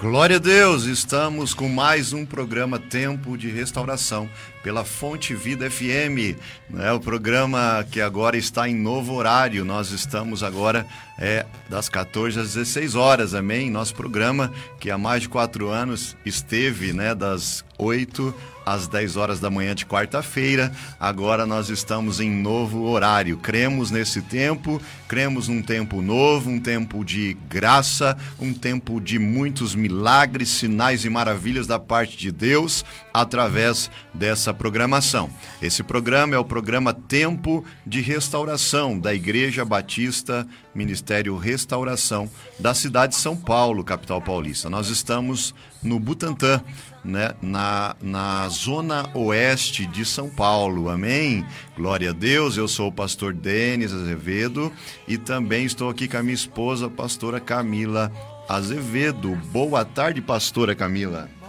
Glória a Deus, estamos com mais um programa Tempo de Restauração pela Fonte Vida FM, né? o programa que agora está em novo horário. Nós estamos agora é, das 14 às 16 horas, amém? Nosso programa que há mais de quatro anos esteve né, das 8 às 10 horas da manhã de quarta-feira. Agora nós estamos em novo horário. Cremos nesse tempo, cremos num tempo novo, um tempo de graça, um tempo de muitos milagres, sinais e maravilhas da parte de Deus através dessa programação. Esse programa é o programa Tempo de Restauração da Igreja Batista Ministério Restauração da cidade de São Paulo, capital paulista. Nós estamos no Butantã, né, na, na zona oeste de São Paulo. Amém? Glória a Deus. Eu sou o pastor Denis Azevedo e também estou aqui com a minha esposa, a pastora Camila Azevedo. Boa tarde, pastora Camila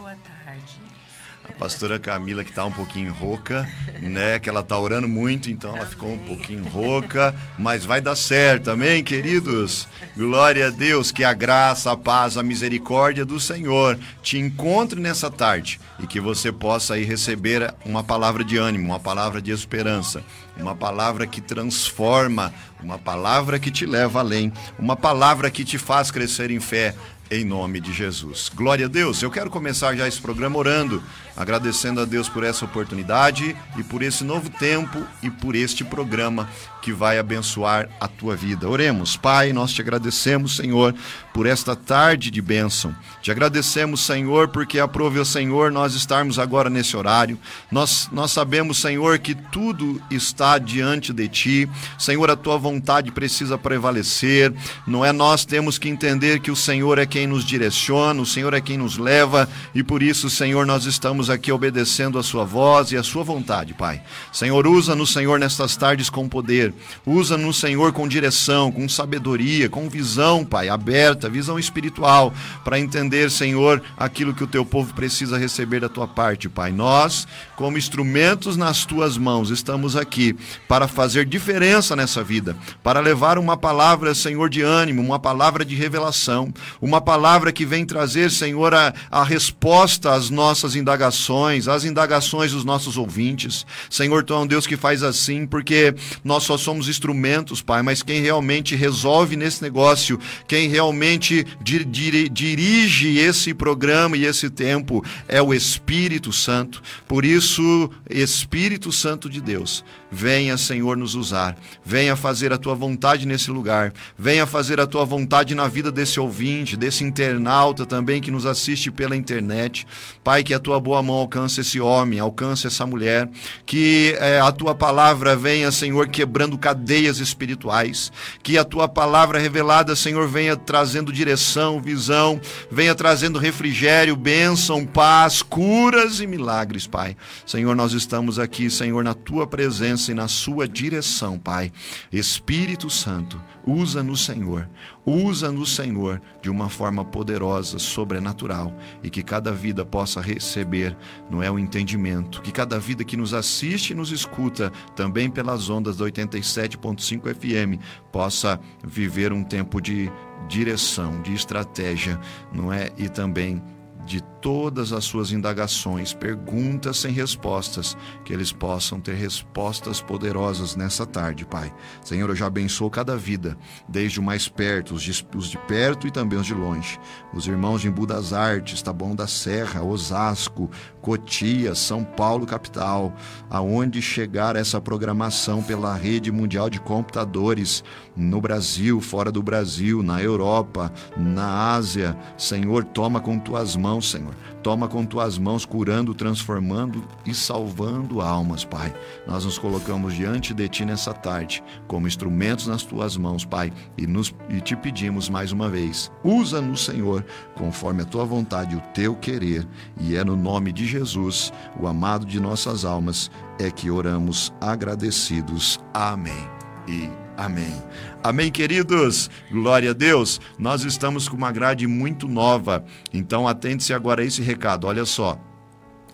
pastora Camila, que está um pouquinho rouca, né? Que ela está orando muito, então ela ficou um pouquinho rouca, mas vai dar certo, amém, queridos? Glória a Deus, que a graça, a paz, a misericórdia do Senhor te encontre nessa tarde e que você possa aí receber uma palavra de ânimo, uma palavra de esperança, uma palavra que transforma, uma palavra que te leva além, uma palavra que te faz crescer em fé, em nome de Jesus. Glória a Deus. Eu quero começar já esse programa orando, agradecendo a Deus por essa oportunidade e por esse novo tempo e por este programa que vai abençoar a tua vida. Oremos. Pai, nós te agradecemos, Senhor, por esta tarde de bênção. Te agradecemos, Senhor, porque aprove o Senhor nós estarmos agora nesse horário. Nós, nós sabemos, Senhor, que tudo está diante de ti. Senhor, a tua vontade precisa prevalecer. Não é nós temos que entender que o Senhor é quem nos direciona, o Senhor é quem nos leva e por isso, Senhor, nós estamos aqui obedecendo a sua voz e a sua vontade, Pai. Senhor, usa-nos, Senhor, nestas tardes com poder Usa-nos, Senhor, com direção, com sabedoria, com visão, Pai, aberta, visão espiritual, para entender, Senhor, aquilo que o teu povo precisa receber da tua parte, Pai. Nós, como instrumentos nas tuas mãos, estamos aqui para fazer diferença nessa vida, para levar uma palavra, Senhor, de ânimo, uma palavra de revelação, uma palavra que vem trazer, Senhor, a, a resposta às nossas indagações, às indagações dos nossos ouvintes. Senhor, tu é um Deus que faz assim, porque nós só somos instrumentos, Pai, mas quem realmente resolve nesse negócio, quem realmente dir, dir, dirige esse programa e esse tempo é o Espírito Santo. Por isso, Espírito Santo de Deus, venha, Senhor, nos usar, venha fazer a tua vontade nesse lugar, venha fazer a tua vontade na vida desse ouvinte, desse internauta também que nos assiste pela internet. Pai, que a tua boa mão alcance esse homem, alcance essa mulher, que é, a tua palavra venha, Senhor, quebrando quebrando cadeias espirituais. Que a tua palavra revelada, Senhor, venha trazendo direção, visão, venha trazendo refrigério, bênção, paz, curas e milagres, Pai. Senhor, nós estamos aqui, Senhor, na tua presença na sua direção, Pai. Espírito Santo, usa-nos, Senhor. Usa-nos, Senhor, de uma forma poderosa, sobrenatural, e que cada vida possa receber, não é o entendimento, que cada vida que nos assiste e nos escuta, também pelas ondas da 87.5 FM, possa viver um tempo de direção, de estratégia, não é? E também de todas as suas indagações, perguntas sem respostas, que eles possam ter respostas poderosas nessa tarde, Pai. Senhor, eu já abençoo cada vida, desde o mais perto, os de, os de perto e também os de longe. Os irmãos de Embu das Artes, Taboão da Serra, Osasco, Cotia, São Paulo, capital, aonde chegar essa programação pela rede mundial de computadores no Brasil, fora do Brasil, na Europa, na Ásia. Senhor, toma com tuas mãos, Senhor Toma com tuas mãos, curando, transformando e salvando almas, Pai. Nós nos colocamos diante de Ti nessa tarde, como instrumentos nas tuas mãos, Pai, e, nos, e te pedimos mais uma vez: usa-nos, Senhor, conforme a tua vontade e o teu querer. E é no nome de Jesus, o amado de nossas almas, é que oramos agradecidos. Amém. E Amém. Amém, queridos? Glória a Deus. Nós estamos com uma grade muito nova. Então atente-se agora a esse recado. Olha só.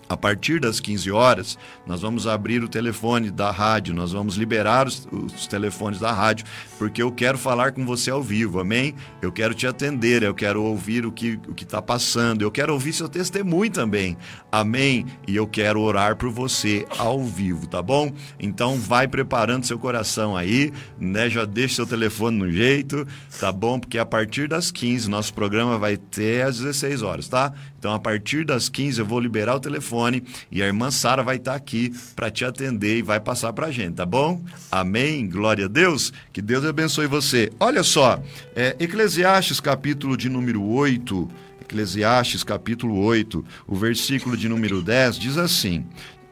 A partir das 15 horas, nós vamos abrir o telefone da rádio, nós vamos liberar os, os, telefones da rádio, porque eu quero falar com você ao vivo, amém? Eu quero te atender, eu quero ouvir o que o está passando, eu quero ouvir seu testemunho também, amém? E eu quero orar por você ao vivo, tá bom? Então vai preparando seu coração aí, né? Já deixa seu telefone no jeito, tá bom? Porque a partir das 15, nosso programa vai ter às 16 horas, tá? Então a partir das 15 eu vou liberar o telefone telefone e a irmã Sara vai estar tá aqui para te atender e vai passar para a gente, tá bom? Amém? Glória a Deus. Que Deus abençoe você. Olha só, é, Eclesiastes capítulo de número 8. Eclesiastes capítulo 8, o versículo de número 10 diz assim: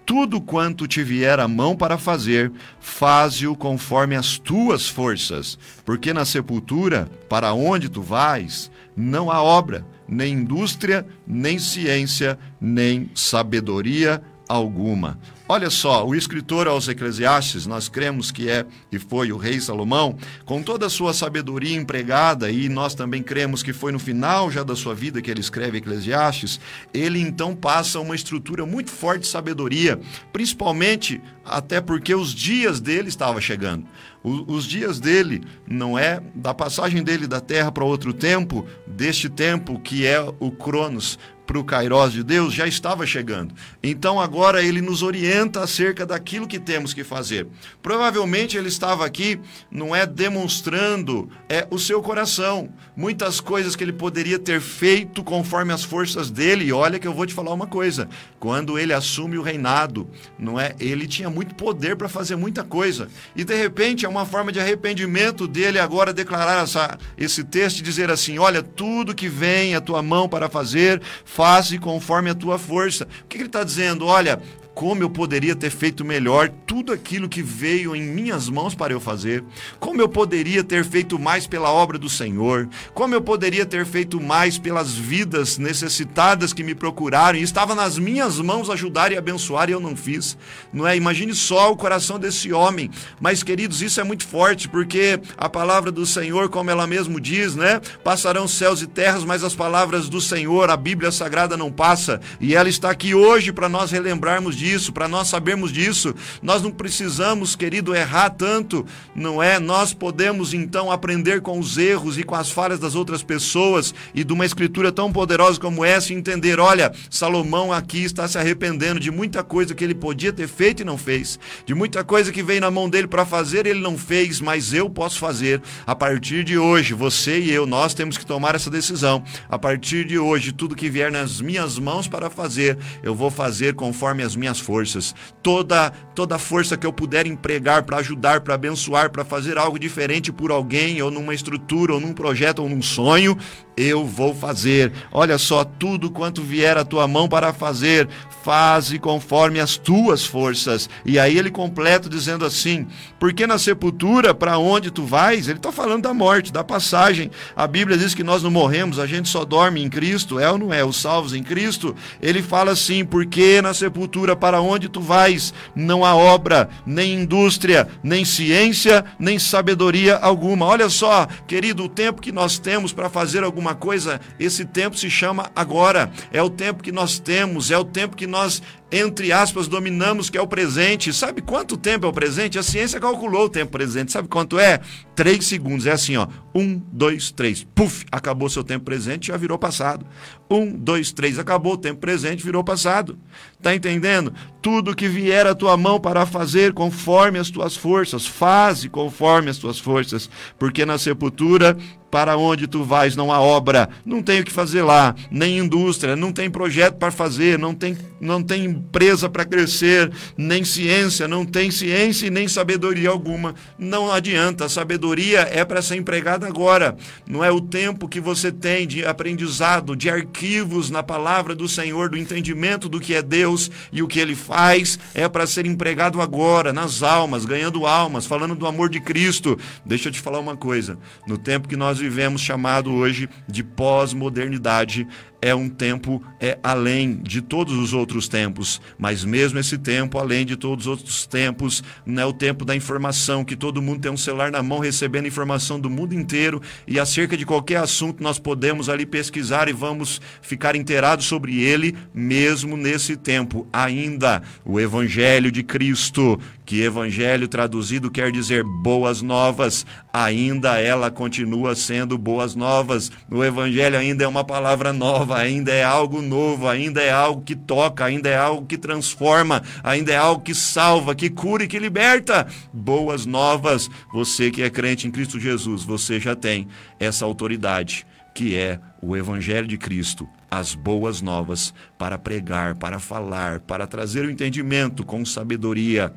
tudo quanto te vier a mão para fazer, faze-o conforme as tuas forças, porque na sepultura, para onde tu vais, não há obra, nem indústria, nem ciência, nem sabedoria alguma. Olha só, o escritor aos Eclesiastes, nós cremos que é e foi o rei Salomão, com toda a sua sabedoria empregada, e nós também cremos que foi no final já da sua vida que ele escreve Eclesiastes, ele então passa uma estrutura muito forte de sabedoria, principalmente até porque os dias dele estavam chegando. os dias dele, não é da passagem dele da terra para outro tempo, deste tempo que é o Cronos, para o Kairos de Deus já estava chegando. Então agora ele nos orienta acerca daquilo que temos que fazer. Provavelmente ele estava aqui, não é demonstrando é o seu coração, muitas coisas que ele poderia ter feito conforme as forças dele. E olha que eu vou te falar uma coisa: quando ele assume o reinado, não é? Ele tinha muito poder para fazer muita coisa. E de repente é uma forma de arrependimento dele agora declarar essa, esse texto e dizer assim: olha, tudo que vem à tua mão para fazer, faze conforme a tua força. O que ele está dizendo? Olha, como eu poderia ter feito melhor tudo aquilo que veio em minhas mãos para eu fazer, como eu poderia ter feito mais pela obra do Senhor, como eu poderia ter feito mais pelas vidas necessitadas que me procuraram e estava nas minhas mãos ajudar e abençoar e eu não fiz. Não é? Imagine só o coração desse homem. Mas queridos, isso é muito forte porque a palavra do Senhor, como ela mesmo diz, né? Passarão céus e terras, mas as palavras do Senhor, a Bíblia Sagrada não passa, e ela está aqui hoje para nós relembrarmos disso disso, para nós sabermos disso. Nós não precisamos, querido, errar tanto, não é? Nós podemos então aprender com os erros e com as falhas das outras pessoas e de uma escritura tão poderosa como essa entender, olha, Salomão aqui está se arrependendo de muita coisa que ele podia ter feito e não fez, de muita coisa que veio na mão dele para fazer, ele não fez, mas eu posso fazer. A partir de hoje, você e eu, nós temos que tomar essa decisão. A partir de hoje, tudo que vier nas minhas mãos para fazer, eu vou fazer conforme as minhas minhas forças, toda toda força que eu puder empregar para ajudar, para abençoar, para fazer algo diferente por alguém, ou numa estrutura, ou num projeto, ou num sonho, eu vou fazer. Olha só, tudo quanto vier à tua mão para fazer, faze conforme as tuas forças. E aí ele completa dizendo assim: porque na sepultura, para onde tu vais? Ele está falando da morte, da passagem. A Bíblia diz que nós não morremos, a gente só dorme em Cristo, é ou não é? Os salvos em Cristo. Ele fala assim: porque na sepultura, para onde tu vais, não há obra, nem indústria, nem ciência, nem sabedoria alguma. Olha só, querido, o tempo que nós temos para fazer alguma coisa, esse tempo se chama agora. É o tempo que nós temos, é o tempo que nós entre aspas, dominamos, que é o presente. Sabe quanto tempo é o presente? A ciência calculou o tempo presente. Sabe quanto é? Três segundos. É assim, ó. Um, dois, três. Puf, acabou seu tempo presente, já virou passado. Um, dois, três. Acabou o tempo presente, virou passado. Tá entendendo? Tudo que vier à tua mão para fazer conforme as tuas forças, faze conforme as tuas forças, porque na sepultura para onde tu vais não há obra, não tem o que fazer lá, nem indústria, não tem projeto para fazer, não tem, não tem empresa para crescer, nem ciência, não tem ciência e nem sabedoria alguma. Não adianta, a sabedoria é para ser empregada agora, não é o tempo que você tem de aprendizado, de arquivos na palavra do Senhor, do entendimento do que é Deus e o que ele faz, é para ser empregado agora, nas almas, ganhando almas, falando do amor de Cristo. Deixa eu te falar uma coisa, no tempo que nós vivemos, chamado hoje de pós-modernidade, é um tempo é além de todos os outros tempos, mas mesmo esse tempo, além de todos os outros tempos, não é o tempo da informação, que todo mundo tem um celular na mão recebendo informação do mundo inteiro e acerca de qualquer assunto nós podemos ali pesquisar e vamos ficar inteirados sobre ele, mesmo nesse tempo. Ainda o evangelho de Cristo, que evangelho traduzido quer dizer boas novas, ainda ela continua sendo boas novas. O evangelho ainda é uma palavra nova, ainda é algo novo, ainda é algo que toca, ainda é algo que transforma, ainda é algo que salva, que cura e que liberta. Boas novas. Você que é crente em Cristo Jesus, você já tem essa autoridade que é o Evangelho de Cristo, as boas novas, para pregar, para falar, para trazer o entendimento com sabedoria.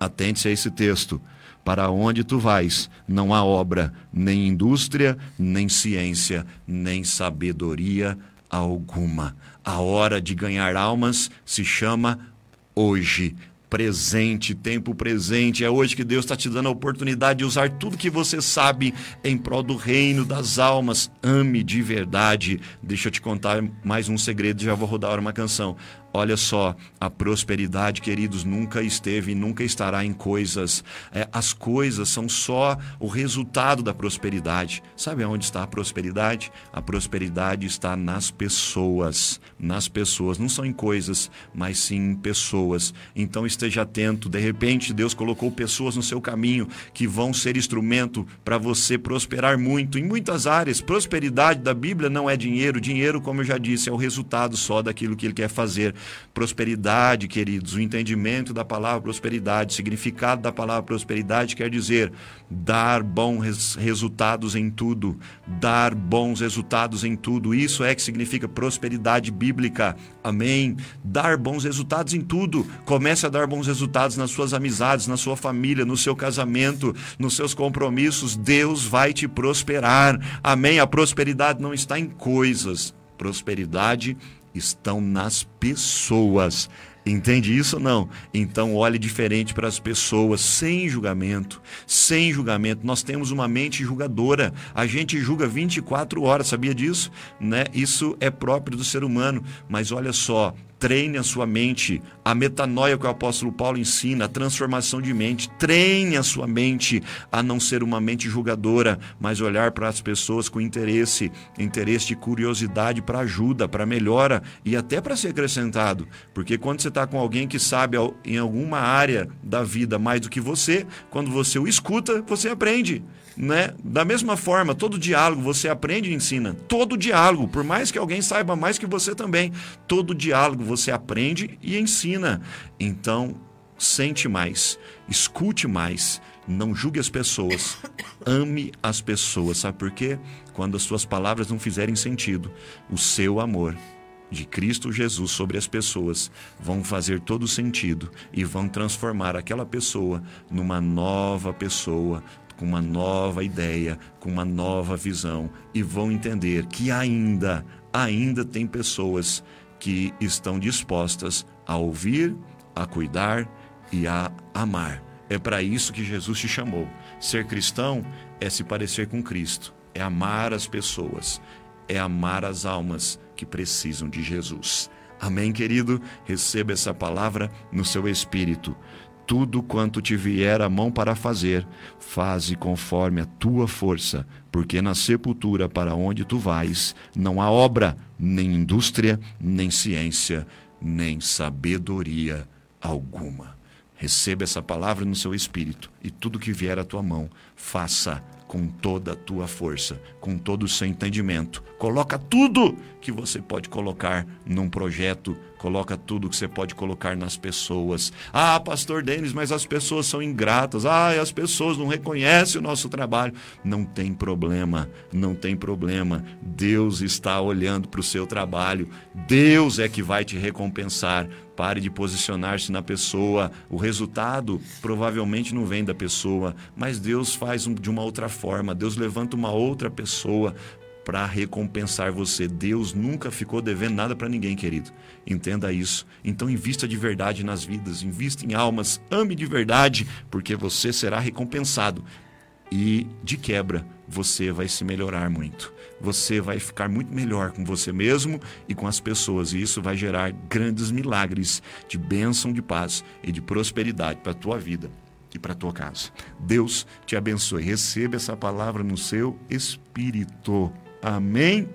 Atente-se a esse texto. Para onde tu vais, não há obra, nem indústria, nem ciência, nem sabedoria alguma. A hora de ganhar almas se chama hoje presente, tempo presente. É hoje que Deus está te dando a oportunidade de usar tudo que você sabe em prol do reino das almas. Ame de verdade. Deixa eu te contar mais um segredo, já vou rodar uma canção. Olha só, a prosperidade, queridos, nunca esteve e nunca estará em coisas. É, as coisas são só o resultado da prosperidade. Sabe onde está a prosperidade? A prosperidade está nas pessoas. Nas pessoas. Não são em coisas, mas sim em pessoas. Então esteja atento. De repente, Deus colocou pessoas no seu caminho que vão ser instrumento para você prosperar muito em muitas áreas. Prosperidade da Bíblia não é dinheiro. Dinheiro, como eu já disse, é o resultado só daquilo que ele quer fazer. Prosperidade, queridos, o entendimento da palavra prosperidade, significado da palavra prosperidade quer dizer dar bons resultados em tudo, dar bons resultados em tudo. Isso é que significa prosperidade bíblica. Amém. Dar bons resultados em tudo. Comece a dar bons resultados nas suas amizades, na sua família, no seu casamento, nos seus compromissos. Deus vai te prosperar. Amém. A prosperidade não está em coisas. Prosperidade estão nas pessoas. Entende isso não? Então olhe diferente para as pessoas, sem julgamento, sem julgamento. Nós temos uma mente julgadora. A gente julga 24 horas, sabia disso? Né? Isso é próprio do ser humano. Mas olha só, Treine a sua mente, a metanoia que o apóstolo Paulo ensina, a transformação de mente. Treine a sua mente a não ser uma mente julgadora, mas olhar para as pessoas com interesse, interesse de curiosidade para ajuda, para melhora e até para ser acrescentado. Porque quando você está com alguém que sabe em alguma área da vida mais do que você, quando você o escuta, você aprende né? Da mesma forma, todo diálogo você aprende e ensina. Todo diálogo, por mais que alguém saiba mais que você também, todo diálogo você aprende e ensina. Então, sente mais, escute mais, não julgue as pessoas, ame as pessoas. Sabe por quê? Quando as suas palavras não fizerem sentido, o seu amor de Cristo Jesus sobre as pessoas vão fazer todo sentido e vão transformar aquela pessoa numa nova pessoa, com uma nova ideia, com uma nova visão e vão entender que ainda, ainda tem pessoas que estão dispostas a ouvir, a cuidar e a amar. É para isso que Jesus te chamou. Ser cristão é se parecer com Cristo, é amar as pessoas, é amar as almas que precisam de Jesus. Amém, querido? Receba essa palavra no seu espírito tudo quanto te vier a mão para fazer, faze conforme a tua força, porque na sepultura para onde tu vais não há obra, nem indústria, nem ciência, nem sabedoria alguma. Receba essa palavra no seu espírito e tudo que vier à tua mão, faça com toda a tua força, com todo o seu entendimento. Coloca tudo que você pode colocar num projeto, coloca tudo que você pode colocar nas pessoas. Ah, pastor Denis, mas as pessoas são ingratas. Ah, as pessoas não reconhecem o nosso trabalho. Não tem problema, não tem problema. Deus está olhando para o seu trabalho. Deus é que vai te recompensar. Pare de posicionar-se na pessoa. O resultado provavelmente não vem da pessoa, mas Deus faz de uma outra forma. Deus levanta uma outra pessoa para recompensar você. Deus nunca ficou devendo nada para ninguém, querido. Entenda isso. Então invista de verdade nas vidas, invista em almas, ame de verdade, porque você será recompensado e de quebra você vai se melhorar muito. Você vai ficar muito melhor com você mesmo e com as pessoas, e isso vai gerar grandes milagres de bênção, de paz e de prosperidade para a tua vida e para a tua casa. Deus te abençoe. Receba essa palavra no seu espírito. Amém.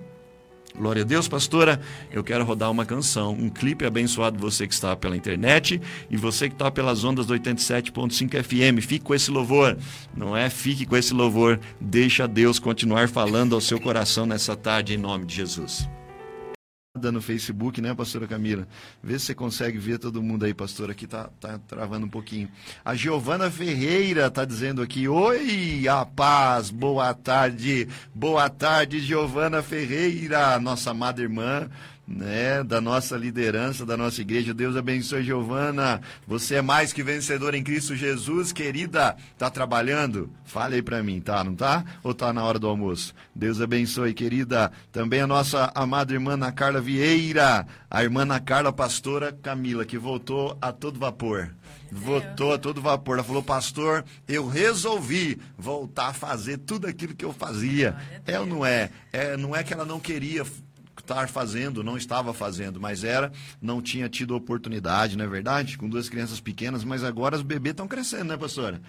Glória a Deus, pastora. Eu quero rodar uma canção, um clipe abençoado você que está pela internet e você que está pelas ondas do 87.5 FM. Fique com esse louvor, não é? Fique com esse louvor. Deixa Deus continuar falando ao seu coração nessa tarde em nome de Jesus no Facebook, né, pastora Camila? Vê se você consegue ver todo mundo aí, pastora, aqui tá, tá travando um pouquinho. A Giovana Ferreira tá dizendo aqui, oi, a paz, boa tarde, boa tarde, Giovana Ferreira, nossa amada irmã, né, da nossa liderança, da nossa igreja. Deus abençoe, Giovana. Você é mais que vencedor em Cristo Jesus, querida. Tá trabalhando? Fale aí para mim, tá? Não tá? Ou tá na hora do almoço? Deus abençoe, querida. Também a nossa amada irmã Ana Carla Vieira, a irmã Ana Carla Pastora Camila, que voltou a todo vapor. Voltou a todo vapor. Ela falou, pastor, eu resolvi voltar a fazer tudo aquilo que eu fazia. É ou não é? é? Não é que ela não queria estar fazendo, não estava fazendo, mas era, não tinha tido oportunidade, não é verdade? Com duas crianças pequenas, mas agora os bebês estão crescendo, né, pastora?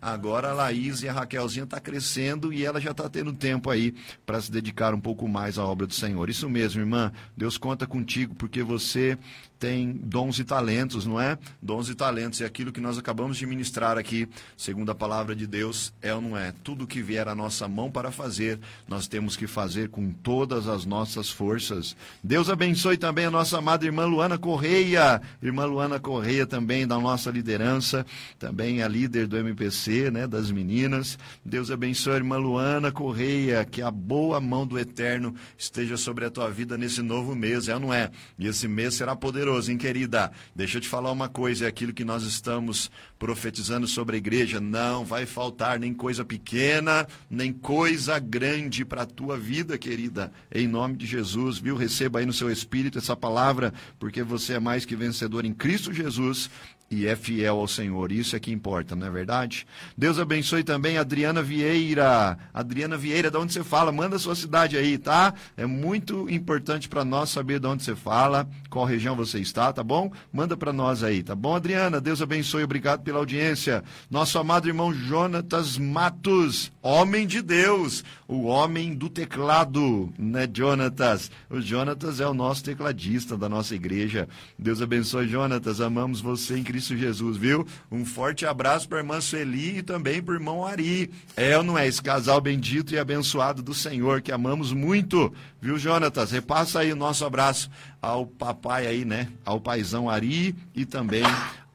Agora a Laís e a Raquelzinha está crescendo e ela já está tendo tempo aí para se dedicar um pouco mais à obra do Senhor. Isso mesmo, irmã. Deus conta contigo porque você tem dons e talentos, não é? Dons e talentos. E aquilo que nós acabamos de ministrar aqui, segundo a palavra de Deus, é ou não é? Tudo que vier à nossa mão para fazer, nós temos que fazer com todas as nossas forças. Deus abençoe também a nossa amada irmã Luana Correia. Irmã Luana Correia também da nossa liderança, também é líder do MPC né, das meninas. Deus abençoe a irmã Luana Correia, que a boa mão do Eterno esteja sobre a tua vida nesse novo mês, é ou não é? E esse mês será poderoso, hein, querida? Deixa eu te falar uma coisa, é aquilo que nós estamos profetizando sobre a igreja, não vai faltar nem coisa pequena, nem coisa grande para a tua vida, querida. Em nome de Jesus, viu? Receba aí no seu espírito essa palavra, porque você é mais que vencedor em Cristo Jesus e é fiel ao Senhor. Isso é que importa, não é verdade? Deus abençoe também a Adriana Vieira. Adriana Vieira, de onde você fala? Manda a sua cidade aí, tá? É muito importante para nós saber de onde você fala, qual região você está, tá bom? Manda para nós aí, tá bom, Adriana? Deus abençoe, obrigado pela audiência. Nosso amado irmão Jonatas Matos, homem de Deus, o homem do teclado, né, Jonatas? O Jonatas é o nosso tecladista da nossa igreja. Deus abençoe, Jonatas. Amamos você em Cristo Jesus, viu? Um forte abraço para a irmã Sueli e também para o irmão Ari. É ou não é? Esse casal bendito e abençoado do Senhor, que amamos muito, viu, Jonatas? Repassa aí o nosso abraço ao papai aí, né? Ao paizão Ari e também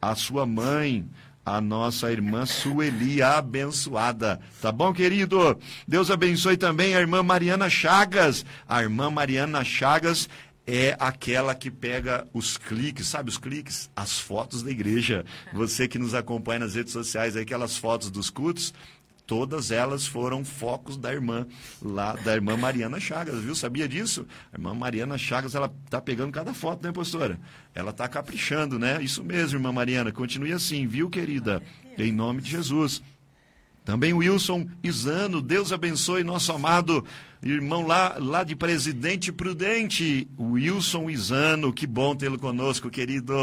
à sua mãe a nossa irmã Sueli, abençoada. Tá bom, querido? Deus abençoe também a irmã Mariana Chagas. A irmã Mariana Chagas é aquela que pega os cliques, sabe os cliques? As fotos da igreja. Você que nos acompanha nas redes sociais, aquelas fotos dos cultos, todas elas foram focos da irmã lá, da irmã Mariana Chagas, viu? Sabia disso? A irmã Mariana Chagas, ela tá pegando cada foto, né, pastora? Ela tá caprichando, né? Isso mesmo, irmã Mariana, continue assim, viu, querida? Em nome de Jesus. Também Wilson Isano, Deus abençoe nosso amado irmão lá, lá de Presidente Prudente, Wilson Isano, que bom tê-lo conosco, querido.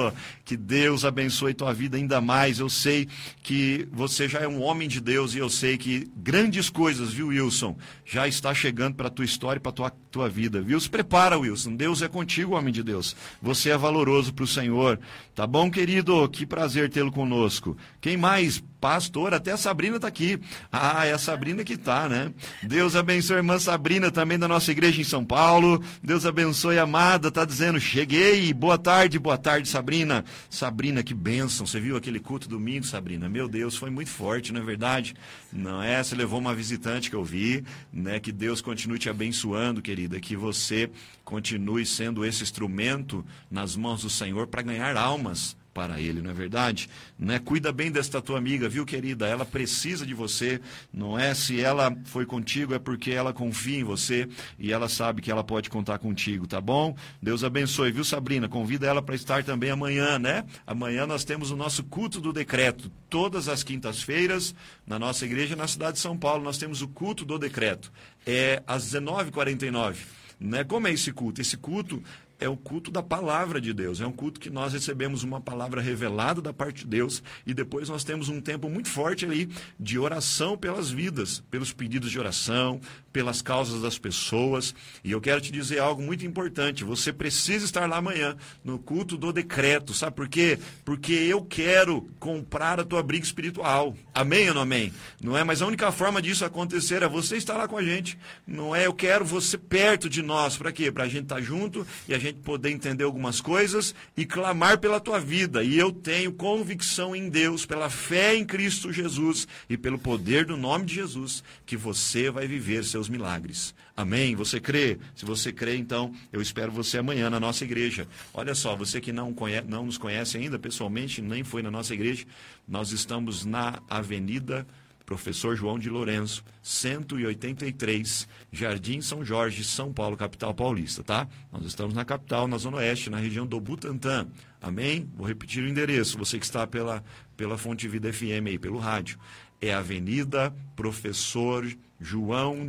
Que Deus abençoe tua vida ainda mais. Eu sei que você já é um homem de Deus e eu sei que grandes coisas, viu, Wilson, já está chegando para tua história e para tua, tua vida, viu? Se prepara, Wilson. Deus é contigo, homem de Deus. Você é valoroso para o Senhor. Tá bom, querido? Que prazer tê-lo conosco. Quem mais? Pastor, até a Sabrina está aqui. Ah, é a Sabrina que está, né? Deus abençoe irmã Sabrina Sabrina, também da nossa igreja em São Paulo. Deus abençoe, amada. Tá dizendo, cheguei. Boa tarde, boa tarde, Sabrina. Sabrina, que bênção. Você viu aquele culto domingo, Sabrina? Meu Deus, foi muito forte, não é verdade? Não é? Você levou uma visitante que eu vi, né? Que Deus continue te abençoando, querida. Que você continue sendo esse instrumento nas mãos do Senhor para ganhar almas para ele, não é verdade? Né? Cuida bem desta tua amiga, viu, querida? Ela precisa de você, não é? Se ela foi contigo, é porque ela confia em você e ela sabe que ela pode contar contigo, tá bom? Deus abençoe, viu, Sabrina? Convida ela para estar também amanhã, né? Amanhã nós temos o nosso culto do decreto. Todas as quintas-feiras, na nossa igreja, na cidade de São Paulo, nós temos o culto do decreto. É às 19h49. Né? Como é esse culto? Esse culto é o culto da palavra de Deus. É um culto que nós recebemos uma palavra revelada da parte de Deus e depois nós temos um tempo muito forte ali de oração pelas vidas, pelos pedidos de oração, pelas causas das pessoas. E eu quero te dizer algo muito importante. Você precisa estar lá amanhã no culto do decreto. Sabe por quê? Porque eu quero comprar a tua briga espiritual. Amém ou não amém? Não é? Mas a única forma disso acontecer é você estar lá com a gente. Não é? Eu quero você perto de nós. Para quê? Para a gente estar tá junto e a gente poder entender algumas coisas e clamar pela tua vida. E eu tenho convicção em Deus, pela fé em Cristo Jesus e pelo poder do nome de Jesus, que você vai viver seus milagres. Amém? Você crê? Se você crê, então eu espero você amanhã na nossa igreja. Olha só, você que não, conhece, não nos conhece ainda pessoalmente, nem foi na nossa igreja, nós estamos na Avenida Professor João de Lourenço, 183, Jardim São Jorge, São Paulo, capital paulista, tá? Nós estamos na capital, na Zona Oeste, na região do Butantã. Amém? Vou repetir o endereço, você que está pela, pela Fonte Vida FM aí, pelo rádio. É Avenida Professor João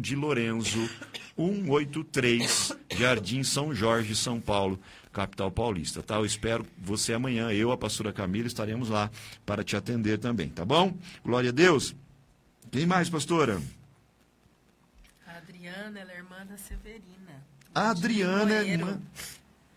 de Lourenço, 183, Jardim São Jorge, São Paulo, capital paulista, tá? Eu espero você amanhã, eu, a pastora Camila, estaremos lá para te atender também, tá bom? Glória a Deus. Quem mais, pastora? A Adriana, ela é irmã da Severina. A Adriana é irmã.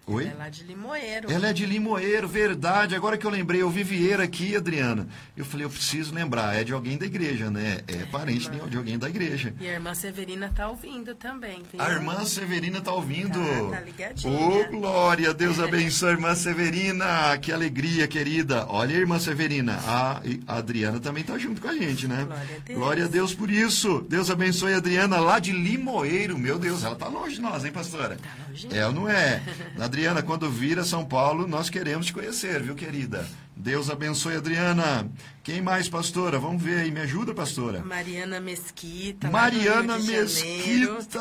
Oi? Ela é de Limoeiro. Ela é de Limoeiro, verdade. Agora que eu lembrei, eu vi Vieira aqui, Adriana. Eu falei, eu preciso lembrar, é de alguém da igreja, né? É parente irmã. de alguém da igreja. E a irmã Severina tá ouvindo também. A irmã Severina tá ouvindo. Tá, tá ligadinha. Ô, oh, glória, Deus abençoe, irmã Severina. Que alegria, querida. Olha, irmã Severina, a, a Adriana também tá junto com a gente, né? Glória a Deus. Glória a Deus por isso. Deus abençoe a Adriana lá de Limoeiro. Meu Deus, ela tá longe de nós, hein, pastora? Tá longe. É ou não é? Adriana, quando vir a São Paulo, nós queremos te conhecer, viu, querida? Deus abençoe, Adriana. Quem mais, pastora? Vamos ver aí. Me ajuda, pastora. Mariana Mesquita. Mariana Mesquita.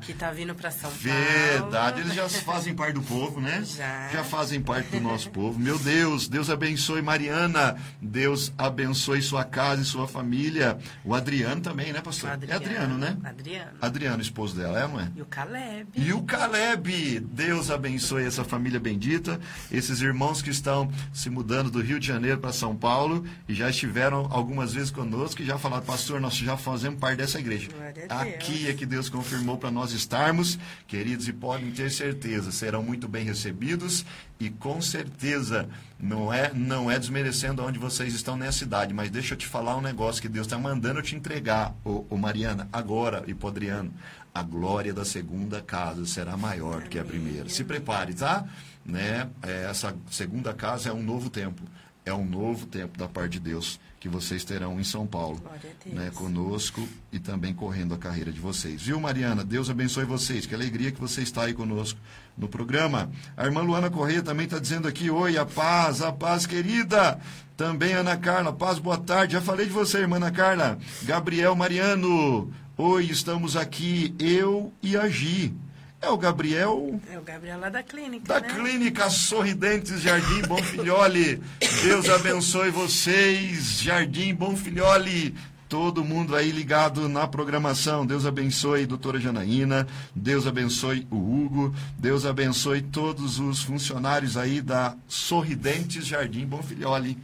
que está vindo para São Paulo. Verdade. Eles já fazem parte do povo, né? Já. Já fazem parte do nosso povo. Meu Deus, Deus abençoe Mariana. Deus abençoe sua casa e sua família. O Adriano também, né, pastor? Adriano, é Adriano, né? Adriano. Adriano, esposo dela, é, não é? E o Caleb. E o Caleb. Deus abençoe essa família bendita. Esses irmãos que estão se mudando do Rio de Janeiro para São Paulo e já estiveram algumas vezes conosco e já falaram, pastor, nós já fazemos parte dessa igreja. Aqui é que Deus confirmou para nós estarmos, queridos, e podem ter certeza, serão muito bem recebidos e com certeza não é não é desmerecendo onde vocês estão nessa cidade, mas deixa eu te falar um negócio que Deus está mandando eu te entregar, ô, ô Mariana, agora e Podriano, a glória da segunda casa será maior do que a primeira. Se prepare, tá? Né? É, essa segunda casa é um novo tempo é um novo tempo da parte de Deus que vocês terão em São Paulo, né, conosco e também correndo a carreira de vocês. Viu, Mariana? Deus abençoe vocês. Que alegria que você está aí conosco no programa. A irmã Luana Correia também está dizendo aqui: Oi, a paz, a paz, querida. Também Ana Carla, paz, boa tarde. Já falei de você, irmã Ana Carla. Gabriel Mariano, oi, estamos aqui, eu e a Gi. É o Gabriel. É o Gabriel lá da clínica. Da né? clínica Sorridentes Jardim Bonfilholi. Deus abençoe vocês, Jardim Bonfilholi. Todo mundo aí ligado na programação. Deus abençoe doutora Janaína. Deus abençoe o Hugo. Deus abençoe todos os funcionários aí da Sorridentes Jardim Bonfilholi.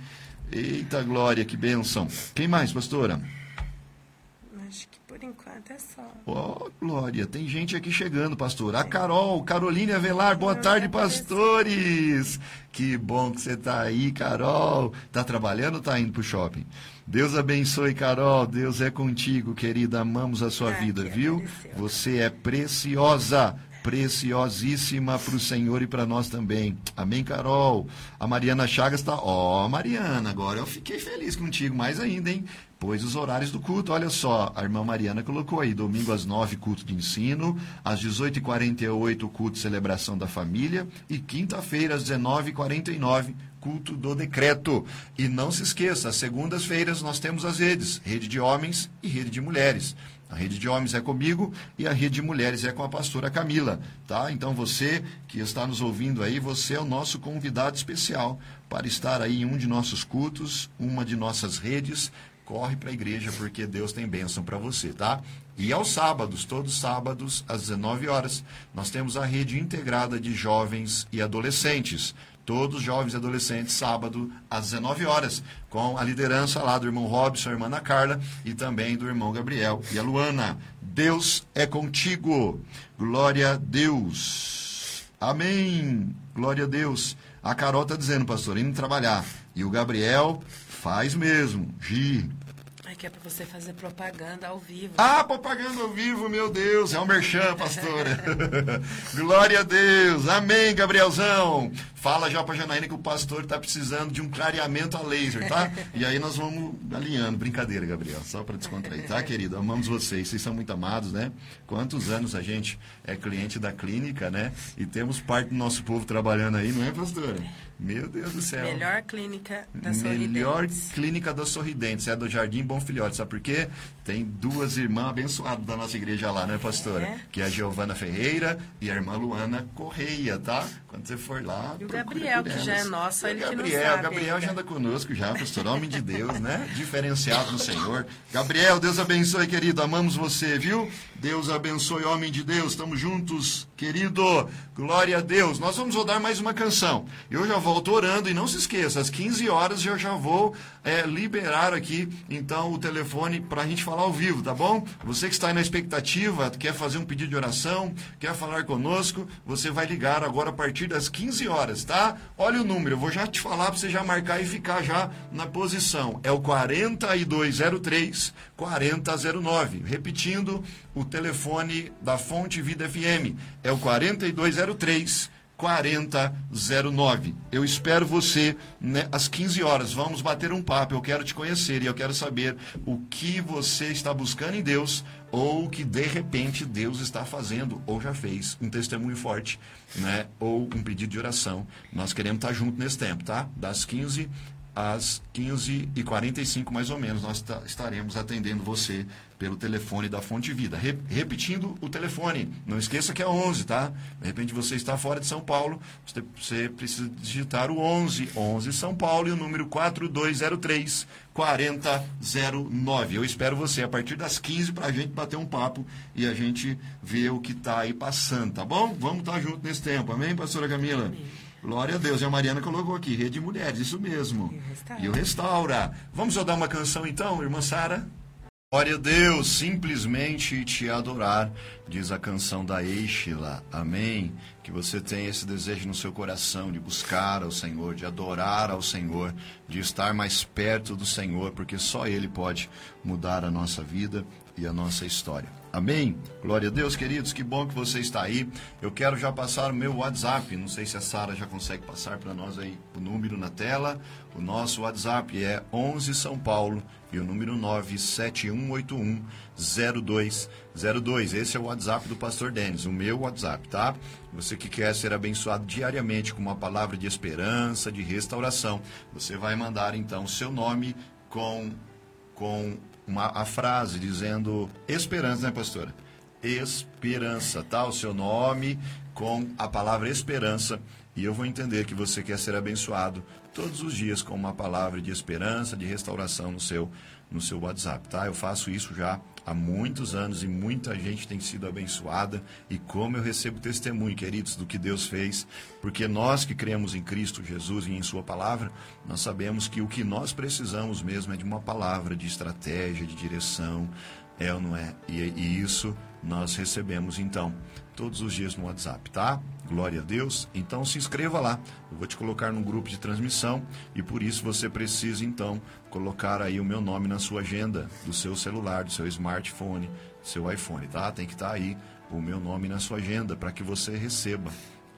Eita glória, que bênção. Quem mais, pastora? É só. Oh, Glória, tem gente aqui chegando, pastor. A Carol, Caroline Avelar, boa tarde, pastores. Que bom que você está aí, Carol. Tá trabalhando ou tá indo pro shopping? Deus abençoe, Carol. Deus é contigo, querida. Amamos a sua ah, vida, viu? Você é preciosa preciosíssima para o Senhor e para nós também. Amém, Carol? A Mariana Chagas está. Ó, oh, Mariana, agora eu fiquei feliz contigo mais ainda, hein? Pois os horários do culto, olha só, a irmã Mariana colocou aí: domingo às 9, culto de ensino, às 18h48, culto de celebração da família, e quinta-feira, às 19h49, culto do decreto. E não se esqueça, segundas-feiras nós temos as redes: rede de homens e rede de mulheres. A rede de homens é comigo e a rede de mulheres é com a pastora Camila, tá? Então você que está nos ouvindo aí, você é o nosso convidado especial para estar aí em um de nossos cultos, uma de nossas redes. Corre para a igreja porque Deus tem bênção para você, tá? E aos sábados, todos sábados, às 19 horas, nós temos a rede integrada de jovens e adolescentes todos jovens e adolescentes, sábado, às 19 horas, com a liderança lá do irmão Robson, a irmã Ana Carla e também do irmão Gabriel e a Luana. Deus é contigo. Glória a Deus. Amém. Glória a Deus. A Carol está dizendo, pastor, indo trabalhar. E o Gabriel faz mesmo. Gi, que é para você fazer propaganda ao vivo. Ah, propaganda ao vivo, meu Deus. É um merchan, pastora. Glória a Deus. Amém, Gabrielzão. Fala já para Janaína que o pastor está precisando de um clareamento a laser, tá? E aí nós vamos alinhando. Brincadeira, Gabriel. Só para descontrair, tá, querido? Amamos vocês. Vocês são muito amados, né? Quantos anos a gente é cliente da clínica, né? E temos parte do nosso povo trabalhando aí, não é, pastora? Meu Deus do céu. Melhor clínica da Sorridentes. Melhor clínica da Sorridentes. É do Jardim Bom Filhote. Sabe por quê? Tem duas irmãs abençoadas da nossa igreja lá, né, pastora? É. Que é a Giovana Ferreira e a irmã Luana Correia, tá? Quando você for lá. E o Gabriel, que já é nosso, ele Gabriel, que não sabe. Gabriel ainda. já anda conosco já, pastor. Homem de Deus, né? Diferenciado no Senhor. Gabriel, Deus abençoe, querido. Amamos você, viu? Deus abençoe, homem de Deus. Estamos juntos, querido. Glória a Deus. Nós vamos rodar mais uma canção. Eu já volto orando e não se esqueça, às 15 horas eu já vou é, liberar aqui, então, o telefone para a gente falar ao vivo, tá bom? Você que está aí na expectativa, quer fazer um pedido de oração, quer falar conosco, você vai ligar agora a partir das 15 horas, tá? Olha o número, eu vou já te falar para você já marcar e ficar já na posição. É o 4203 4009. Repetindo, o telefone da Fonte Vida FM é o 4203 4009. Eu espero você né, às 15 horas. Vamos bater um papo. Eu quero te conhecer e eu quero saber o que você está buscando em Deus ou o que de repente Deus está fazendo ou já fez. Um testemunho forte, né? Ou um pedido de oração. Nós queremos estar junto nesse tempo, tá? Das 15 às 15h45 mais ou menos, nós estaremos atendendo você pelo telefone da Fonte Vida. Re repetindo o telefone, não esqueça que é 11, tá? De repente você está fora de São Paulo, você, precisa digitar o 11, 11 São Paulo e o número 4203 4009. Eu espero você a partir das 15 para a gente bater um papo e a gente ver o que está aí passando, tá bom? Vamos estar tá junto nesse tempo, amém, pastora Camila? Amém. Glória a Deus. E a Mariana colocou aqui, Rede de Mulheres, isso mesmo. E o Restaura. E o restaura. Vamos rodar uma canção então, irmã Sara? Glória a Deus, simplesmente te adorar, diz a canção da Eichila. Amém. Que você tenha esse desejo no seu coração de buscar ao Senhor, de adorar ao Senhor, de estar mais perto do Senhor, porque só Ele pode mudar a nossa vida e a nossa história. Amém? Glória a Deus, queridos, que bom que você está aí. Eu quero já passar o meu WhatsApp. Não sei se a Sara já consegue passar para nós aí o número na tela. O nosso WhatsApp é 11 São Paulo e o número 97181 0202. Esse é o WhatsApp do pastor Denis, o meu WhatsApp, tá? Você que quer ser abençoado diariamente com uma palavra de esperança, de restauração, você vai mandar então seu nome com com uma, a frase dizendo esperança, né, pastora? Esperança, tá? O seu nome com a palavra esperança e eu vou entender que você quer ser abençoado todos os dias com uma palavra de esperança, de restauração no seu no seu WhatsApp, tá? Eu faço isso já há muitos anos e muita gente tem sido abençoada. E como eu recebo testemunho, queridos, do que Deus fez, porque nós que cremos em Cristo Jesus e em Sua palavra, nós sabemos que o que nós precisamos mesmo é de uma palavra de estratégia, de direção, é ou não é? E, e isso nós recebemos então todos os dias no WhatsApp, tá? Glória a Deus. Então se inscreva lá. Eu vou te colocar no grupo de transmissão e por isso você precisa então colocar aí o meu nome na sua agenda do seu celular, do seu smartphone, do seu iPhone, tá? Tem que estar tá aí o meu nome na sua agenda para que você receba.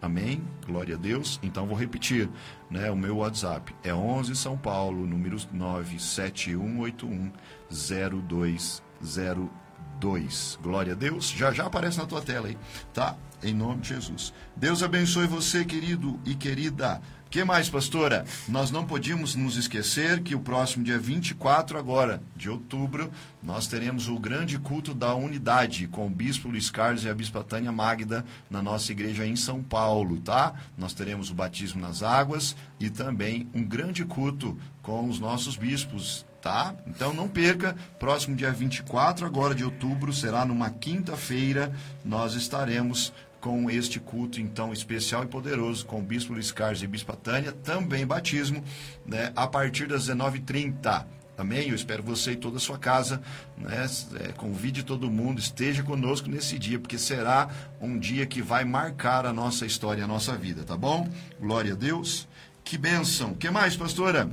Amém? Glória a Deus. Então vou repetir, né? O meu WhatsApp é 11 São Paulo, número 97181 0202. Glória a Deus. Já já aparece na tua tela aí, tá? Em nome de Jesus. Deus abençoe você, querido e querida que mais, pastora? Nós não podíamos nos esquecer que o próximo dia 24 agora de outubro, nós teremos o grande culto da unidade com o bispo Luiz Carlos e a bispa Tânia Magda na nossa igreja em São Paulo, tá? Nós teremos o batismo nas águas e também um grande culto com os nossos bispos, tá? Então não perca, próximo dia 24 agora de outubro, será numa quinta-feira, nós estaremos com este culto então especial e poderoso com o Bispo Luiz Carlos e Bispa Tânia, também batismo, né, a partir das 19h30. Amém? Eu espero você e toda a sua casa. Né? É, convide todo mundo, esteja conosco nesse dia, porque será um dia que vai marcar a nossa história, a nossa vida, tá bom? Glória a Deus. Que bênção. que mais, pastora?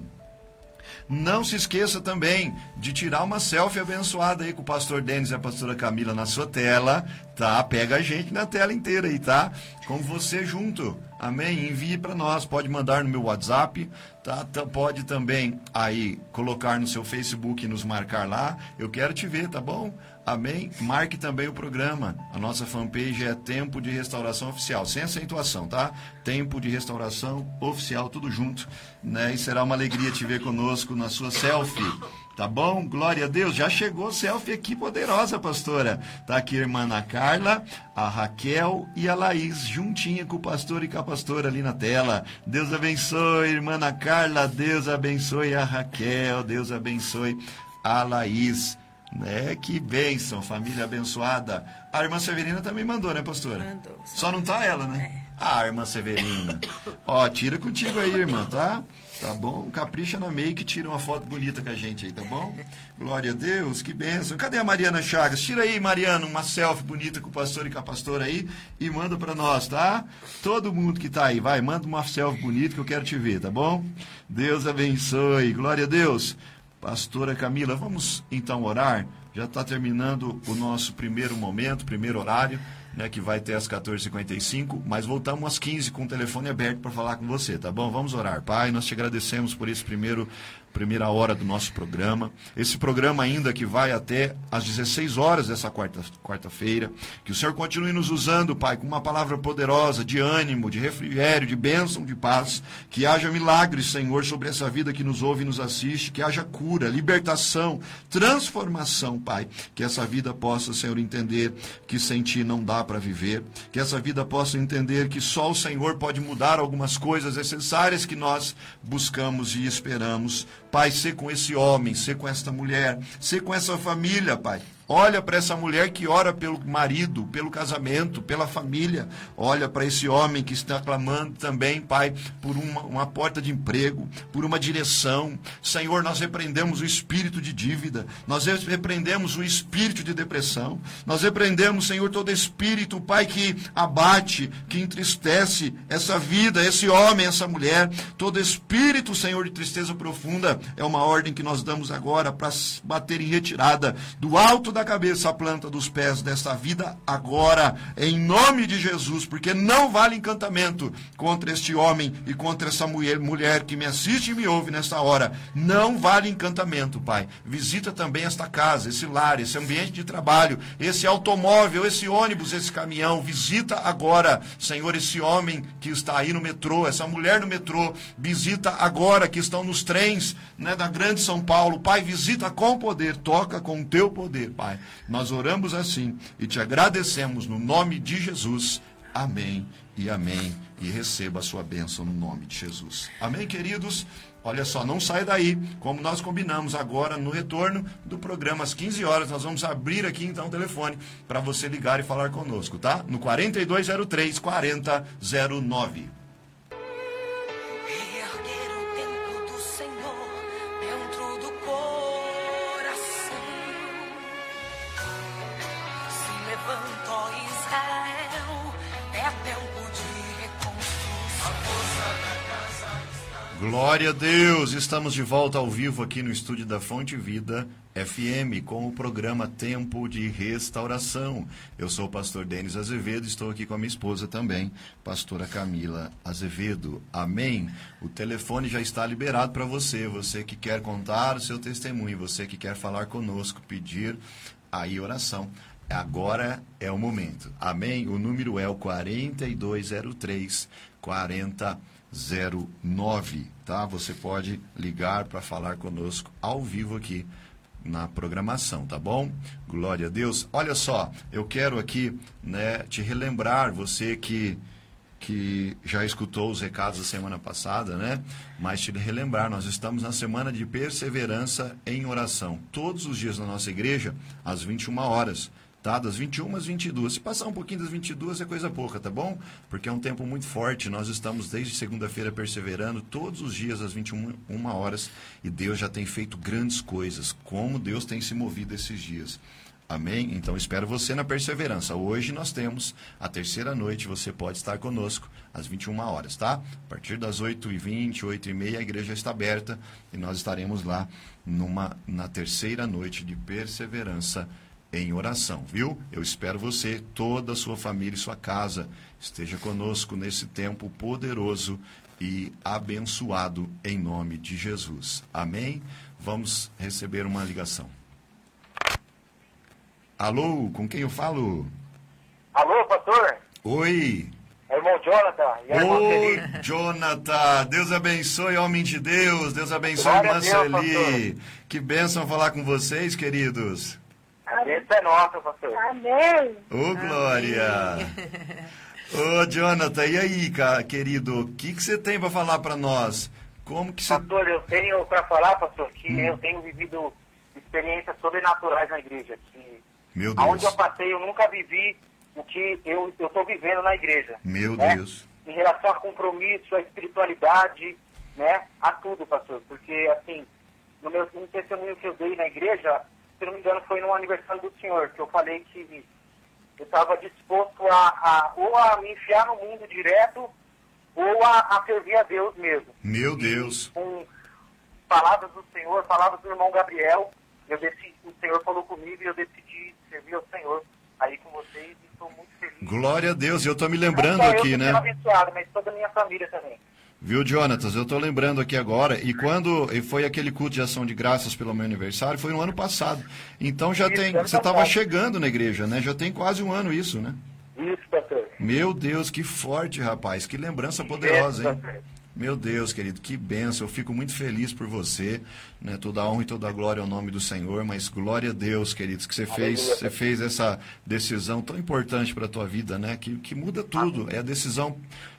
Não se esqueça também de tirar uma selfie abençoada aí com o pastor Denis e a pastora Camila na sua tela, tá? Pega a gente na tela inteira aí, tá? Com você junto. Amém? Envie para nós, pode mandar no meu WhatsApp, tá? Pode também aí colocar no seu Facebook e nos marcar lá. Eu quero te ver, tá bom? Amém? Marque também o programa. A nossa fanpage é Tempo de Restauração Oficial, sem acentuação, tá? Tempo de Restauração Oficial, tudo junto, né? E será uma alegria te ver conosco na sua selfie. Tá bom? Glória a Deus. Já chegou selfie aqui poderosa, pastora. Tá aqui a irmã Ana Carla, a Raquel e a Laís, juntinha com o pastor e com a pastora ali na tela. Deus abençoe, irmã Ana Carla. Deus abençoe a Raquel. Deus abençoe a Laís. Né? Que bênção, família abençoada. A irmã Severina também mandou, né, pastora? Mandou. Só não tá ela, né? É. Ah, irmã Severina. Ó, tira contigo aí, irmã, tá? Tá bom? Capricha na make, tira uma foto bonita com a gente aí, tá bom? Glória a Deus, que bênção. Cadê a Mariana Chagas? Tira aí, Mariana, uma selfie bonita com o pastor e com a pastora aí e manda para nós, tá? Todo mundo que tá aí, vai, manda uma selfie bonita que eu quero te ver, tá bom? Deus abençoe. Glória a Deus. Pastora Camila, vamos então orar? Já está terminando o nosso primeiro momento, primeiro horário, né, que vai ter às 14h55, mas voltamos às 15 com o telefone aberto para falar com você, tá bom? Vamos orar. Pai, nós te agradecemos por esse primeiro primeira hora do nosso programa. Esse programa ainda que vai até às 16 horas dessa quarta-feira. Quarta que o Senhor continue nos usando, Pai, com uma palavra poderosa de ânimo, de refrigério, de bênção, de paz. Que haja milagres, Senhor, sobre essa vida que nos ouve e nos assiste. Que haja cura, libertação, transformação, Pai. Que essa vida possa, Senhor, entender que sem Ti não dá para viver. Que essa vida possa entender que só o Senhor pode mudar algumas coisas necessárias que nós buscamos e esperamos Pai, ser com esse homem, ser com esta mulher, ser com essa família, Pai. Olha para essa mulher que ora pelo marido, pelo casamento, pela família. Olha para esse homem que está clamando também, Pai, por uma, uma, porta de emprego, por uma direção. Senhor, nós repreendemos o espírito de dívida, nós repreendemos o espírito de depressão, nós repreendemos, Senhor, todo espírito, Pai, que abate, que entristece essa vida, esse homem, essa mulher. Todo espírito, Senhor, de tristeza profunda, é uma ordem que nós damos agora para bater em retirada do alto da cabeça à planta dos pés desta vida agora, em nome de Jesus, porque não vale encantamento contra este homem e contra essa mulher, mulher que me assiste e me ouve nesta hora. Não vale encantamento, Pai. Visita também esta casa, esse lar, esse ambiente de trabalho, esse automóvel, esse ônibus, esse caminhão. Visita agora, Senhor, esse homem que está aí no metrô, essa mulher no metrô. Visita agora que estão nos trens né, da Grande São Paulo. Pai, visita com poder, toca com o teu poder, Pai. Pai. Nós oramos assim e te agradecemos no nome de Jesus. Amém e amém. E receba a sua bênção no nome de Jesus. Amém, queridos? Olha só, não sai daí. Como nós combinamos agora no retorno do programa às 15 horas, nós vamos abrir aqui então o telefone para você ligar e falar conosco, tá? No 4203 4009. Glória a Deus! Estamos de volta ao vivo aqui no estúdio da Fonte Vida FM com o programa Tempo de Restauração. Eu sou o pastor Denis Azevedo, estou aqui com a minha esposa também, pastora Camila Azevedo. Amém? O telefone já está liberado para você, você que quer contar o seu testemunho, você que quer falar conosco, pedir aí oração. Agora é o momento. Amém? O número é o 4203 4009, tá? Você pode ligar para falar conosco ao vivo aqui na programação, tá bom? Glória a Deus. Olha só, eu quero aqui, né, te relembrar você que que já escutou os recados da semana passada, né? Mas te relembrar, nós estamos na semana de perseverança em oração. Todos os dias na nossa igreja, às 21 horas tá? Das 21 às 22. Se passar um pouquinho das 22 é coisa pouca, tá bom? Porque é um tempo muito forte. Nós estamos desde segunda-feira perseverando todos os dias às 21 horas e Deus já tem feito grandes coisas. Como Deus tem se movido esses dias. Amém? Então espero você na perseverança. Hoje nós temos a terceira noite, você pode estar conosco às 21 horas, tá? A partir das 8h20, 8h30, a igreja está aberta e nós estaremos lá numa, na terceira noite de perseverança em oração, viu? Eu espero você, toda a sua família e sua casa esteja conosco nesse tempo poderoso e abençoado em nome de Jesus. Amém? Vamos receber uma ligação. Alô, com quem eu falo? Alô, pastor? Oi. É irmão Jonathan. E Ô, Jonathan, Deus abençoe, homem de Deus. Deus abençoe, Sueli. Que bênção falar com vocês, queridos. A bênção é nossa, pastor. Amém. Ô, Glória! Ô, Jonathan, e aí, cara, querido, o que, que você tem para falar para nós? Como que você... Pastor, eu tenho para falar, pastor, que hum. eu tenho vivido experiências sobrenaturais na igreja. Que Meu Deus. Onde eu passei, eu nunca vivi o que eu estou vivendo na igreja. Meu né? Deus. Em relação a compromisso, a espiritualidade, né? A tudo, pastor. Porque, assim, no meu no testemunho que eu dei na igreja, se não me engano, foi no aniversário do senhor, que eu falei que eu estava disposto a, a, ou a me enfiar no mundo direto ou a, a servir a Deus mesmo. Meu Deus. E, com palavras do Senhor, palavras do irmão Gabriel, eu decidi, o Senhor falou comigo e eu decidi servir ao Senhor aí com vocês e estou muito feliz. Glória a Deus, eu estou me lembrando Não só aqui, né? abençoado, mas toda a minha família também. Viu, Jonatas? Eu estou lembrando aqui agora, e quando e foi aquele culto de ação de graças pelo meu aniversário, foi no ano passado. Então já Isso, tem. Você estava chegando na igreja, né? Já tem quase um ano isso, né? Isso, pastor. Meu Deus, que forte, rapaz. Que lembrança poderosa, Isso, hein? pastor. Meu Deus, querido, que benção. Eu fico muito feliz por você, né? Toda a honra e toda a glória ao nome do Senhor, mas glória a Deus, queridos, que você fez, Aleluia. você fez essa decisão tão importante para a tua vida, né? Que, que muda tudo. É a decisão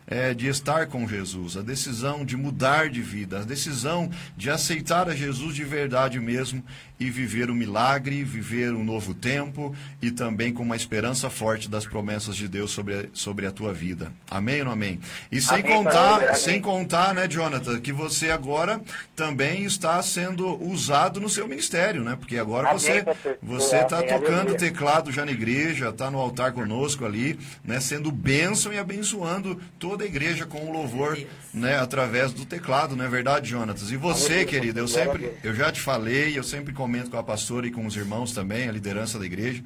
é, de estar com Jesus, a decisão de mudar de vida, a decisão de aceitar a Jesus de verdade mesmo e viver o milagre, viver um novo tempo e também com uma esperança forte das promessas de Deus sobre a, sobre a tua vida. Amém ou não amém? E sem Amém, contar, pastor. sem Amém. contar, né, Jonathan, que você agora também está sendo usado no seu ministério, né? Porque agora Amém, você você está Amém, tocando teclado já na igreja, está no altar conosco ali, né, sendo bênção e abençoando toda a igreja com o louvor, né, através do teclado, não é verdade, Jonatas? E você, querido, eu sempre, eu já te falei, eu sempre comento com a pastora e com os irmãos também, a liderança da igreja,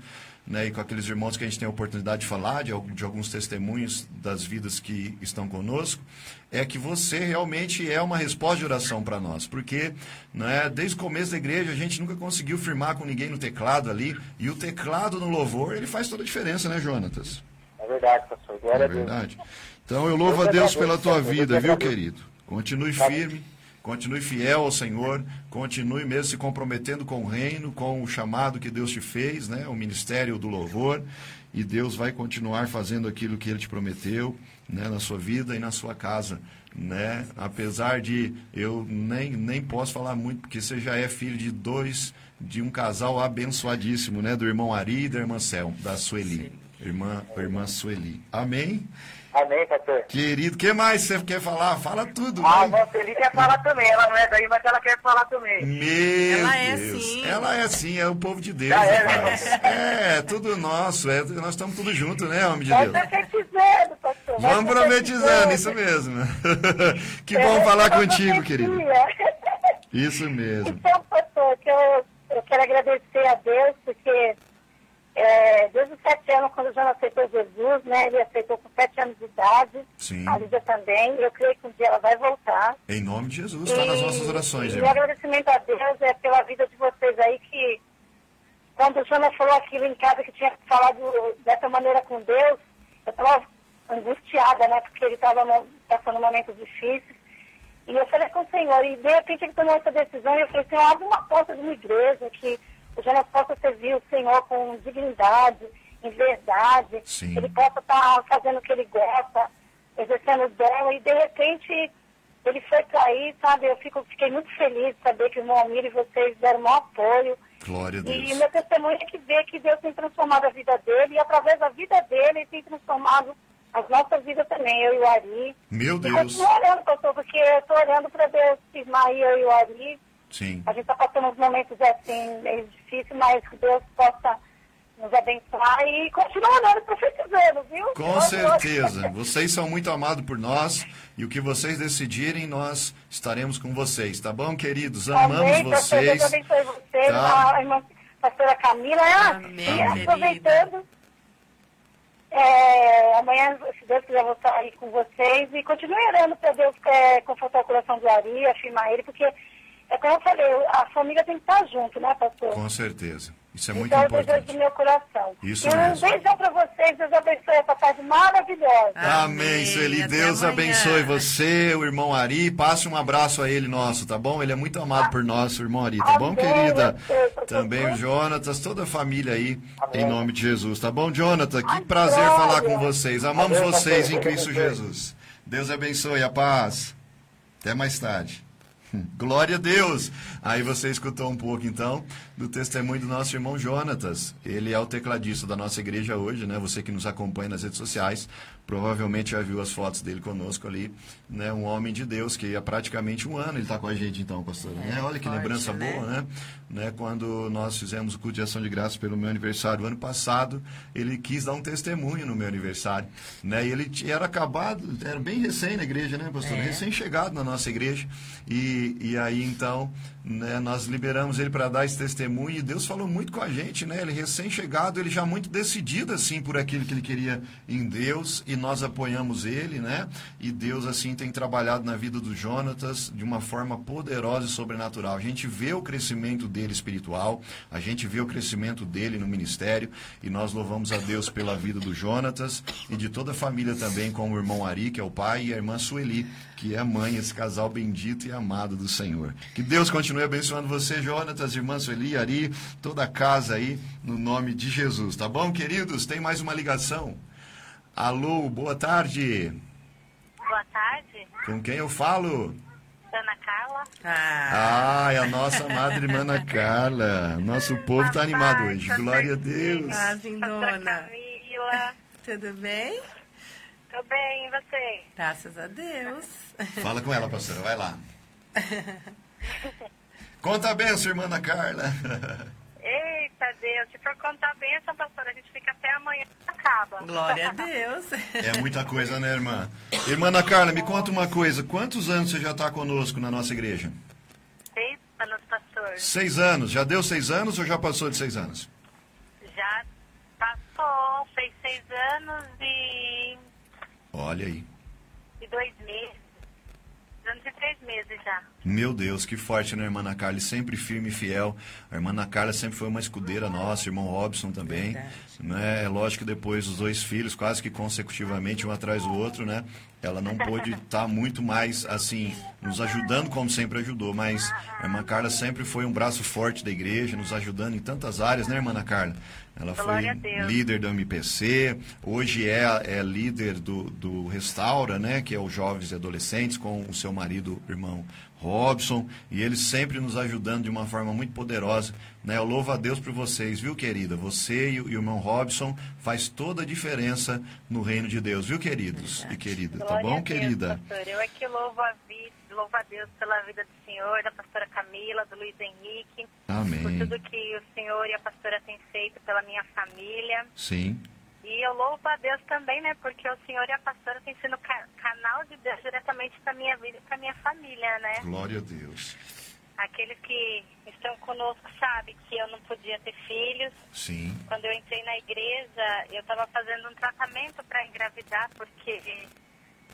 né, e com aqueles irmãos que a gente tem a oportunidade de falar, de, de alguns testemunhos das vidas que estão conosco, é que você realmente é uma resposta de oração para nós, porque né, desde o começo da igreja a gente nunca conseguiu firmar com ninguém no teclado ali, e o teclado no louvor, ele faz toda a diferença, né, Jonatas? É verdade, pastor. Glória É a Deus. Então eu louvo a Eu que Deus pela tua vida, viu, querido? Continue firme, continue fiel ao Senhor, continue mesmo se comprometendo com o reino, com o chamado que Deus te fez, né? O ministério do louvor. E Deus vai continuar fazendo aquilo que Ele te prometeu, né? Na sua vida e na sua casa, né? Apesar de eu nem, nem posso falar muito, porque você já é filho de dois, de um casal abençoadíssimo, né? Do irmão Ari e da irmã Cel, da Sueli. Irmã, irmã Sueli. Amém? Amém, pastor. Querido, o que mais você quer falar? Fala tudo. A irmã Sueli quer falar também. Ela não é daí, mas ela quer falar também. Meu Ela é Deus. assim. Ela é assim, é o povo de Deus. Ah, é, né? É, tudo nosso. É, nós estamos tudo junto, né, homem de Vai Deus? profetizando, pastor. vai Vamos profetizando, isso mesmo. que bom É, falar uma contigo, querido. Isso mesmo. Então, pastor, que eu, eu quero agradecer a Deus, porque é, desde os sete anos, quando o João aceitou Jesus, né? Ele aceitou com sete anos de idade. Sim. A Lídia também. Eu creio que um dia ela vai voltar. Em nome de Jesus, está nas nossas orações, E o agradecimento a Deus é pela vida de vocês aí que, quando o Jonas falou aquilo em casa que tinha falado dessa maneira com Deus, eu estava angustiada, né? Porque ele estava passando momentos difíceis. E eu falei com o Senhor, e de repente ele tomou essa decisão, e eu falei, Senhor, abre uma porta de uma igreja, que o Jonas possa servir o Senhor com dignidade, em verdade, Sim. ele possa estar fazendo o que ele gosta, exercendo o dom, e de repente ele foi cair, sabe? Eu fico, fiquei muito feliz de saber que o irmão Amir e vocês deram um apoio. Glória a E Deus. o meu testemunho é que vê que Deus tem transformado a vida dele, e através da vida dele, ele tem transformado as nossas vidas também, eu e o Ari. Meu E Deus. continuo orando, pastor, porque eu estou orando para Deus firmar eu e o Ari. Sim. A gente está passando uns momentos assim, meio difíceis, mas que Deus possa nos abençoar e continuar orando e profetizando, viu? Com certeza. Vocês são muito amados por nós e o que vocês decidirem, nós estaremos com vocês, tá bom, queridos? Amamos Amém, pastor. Deus vocês. abençoe vocês, Tá. a irmã pastora Camila. Ah, Amém, e aproveitando, é, amanhã, se Deus quiser, eu vou estar aí com vocês e continue orando para Deus é, confortar o coração do Ari, afirmar ele, porque, é como eu falei, a família tem que estar junto, né, pastor? Com certeza. Isso é muito então, eu desejo do importante. meu coração. Isso e um mesmo. beijão para vocês, Deus abençoe essa tarde maravilhosa. Amém, Amém. Sueli. Até Deus amanhã. abençoe você, o irmão Ari. Passe um abraço a ele nosso, tá bom? Ele é muito amado por nós, o irmão Ari, tá bom, Amém, querida? eu sei, pastor. Também o Jonatas, toda a família aí, em Amém. nome de Jesus, tá bom, Jonathan? Que prazer falar com vocês. Amamos Amém, vocês em Cristo Deus. Jesus. Deus abençoe, a paz. Até mais tarde. Glória a Deus! Aí você escutou um pouco então do testemunho do nosso irmão Jonatas. Ele é o tecladista da nossa igreja hoje, né? Você que nos acompanha nas redes sociais, provavelmente já viu as fotos dele conosco ali, né? Um homem de Deus que há praticamente um ano ele está com a gente então, pastor. né? Olha que forte, lembrança né? boa, né? né? Quando nós fizemos o culto de ação de graças pelo meu aniversário ano passado, ele quis dar um testemunho no meu aniversário, né? E ele era acabado, era bem recém na igreja, né, pastor? É. Recém-chegado na nossa igreja. E, e aí então, né, nós liberamos ele para dar esse testemunho e Deus falou muito com a gente, né? Ele recém-chegado, ele já muito decidido assim por aquilo que ele queria em Deus e nós apoiamos ele, né? E Deus assim tem trabalhado na vida do Jonatas de uma forma poderosa e sobrenatural. A gente vê o crescimento dele espiritual, a gente vê o crescimento dele no ministério e nós louvamos a Deus pela vida do Jonatas e de toda a família também, como o irmão Ari, que é o pai, e a irmã Sueli, que é a mãe, esse casal bendito e amado do Senhor. Que Deus continue abençoando você, Jonatas, irmã Sueli, Ari, toda a casa aí, no nome de Jesus, tá bom, queridos? Tem mais uma ligação. Alô, boa tarde. Boa tarde, Com quem eu falo? Ana Carla. Ah, Ah, é a nossa madre irmã Ana Carla. Nosso povo está animado hoje. Glória a Deus. ah. Camila. Tudo bem? Tô bem, e você? Graças a Deus. Fala com ela, pastora, vai lá. Conta a benção, irmã Ana Carla. Eita Deus, se for contar a bênção, pastora, a gente fica até amanhã e acaba. Glória a Deus. É muita coisa, né, irmã? Irmã Ana Carla, me conta uma coisa. Quantos anos você já está conosco na nossa igreja? Seis anos, pastor. Seis anos. Já deu seis anos ou já passou de seis anos? Já passou, fez seis anos e, Olha aí. e dois meses. Anos e três meses já. Meu Deus, que forte, né, irmã Ana Carla? Sempre firme e fiel. A irmã Ana Carla sempre foi uma escudeira nossa, irmão Robson também. Verdade. Né? É lógico que depois os dois filhos, quase que consecutivamente, um atrás do outro, né? ela não pôde estar muito mais, assim, nos ajudando como sempre ajudou, mas a irmã Carla sempre foi um braço forte da igreja, nos ajudando em tantas áreas, né, irmã Ana Carla? Ela foi Glória líder do MPC, hoje é, é líder do, do Restaura, né, que é o Jovens e Adolescentes, com o seu marido, irmão Robson, e eles sempre nos ajudando de uma forma muito poderosa. Né? Eu louvo a Deus por vocês, viu, querida? Você e o, e o irmão Robson faz toda a diferença no reino de Deus, viu, queridos e querida? Tá bom, Deus, querida? pastor. Eu é que louvo a, vida, louvo a Deus pela vida do senhor, da pastora Camila, do Luiz Henrique, por Amém. tudo que o senhor e a pastora têm feito pela minha família. Sim, E eu louvo a Deus também, né? Porque o senhor e a pastora têm sido ca- canal de Deus diretamente para minha vida e para minha família, né? glória a Deus. Aqueles que estão conosco sabem que eu não podia ter filhos. Sim, Quando eu entrei na igreja, eu estava fazendo um tratamento para engravidar, porque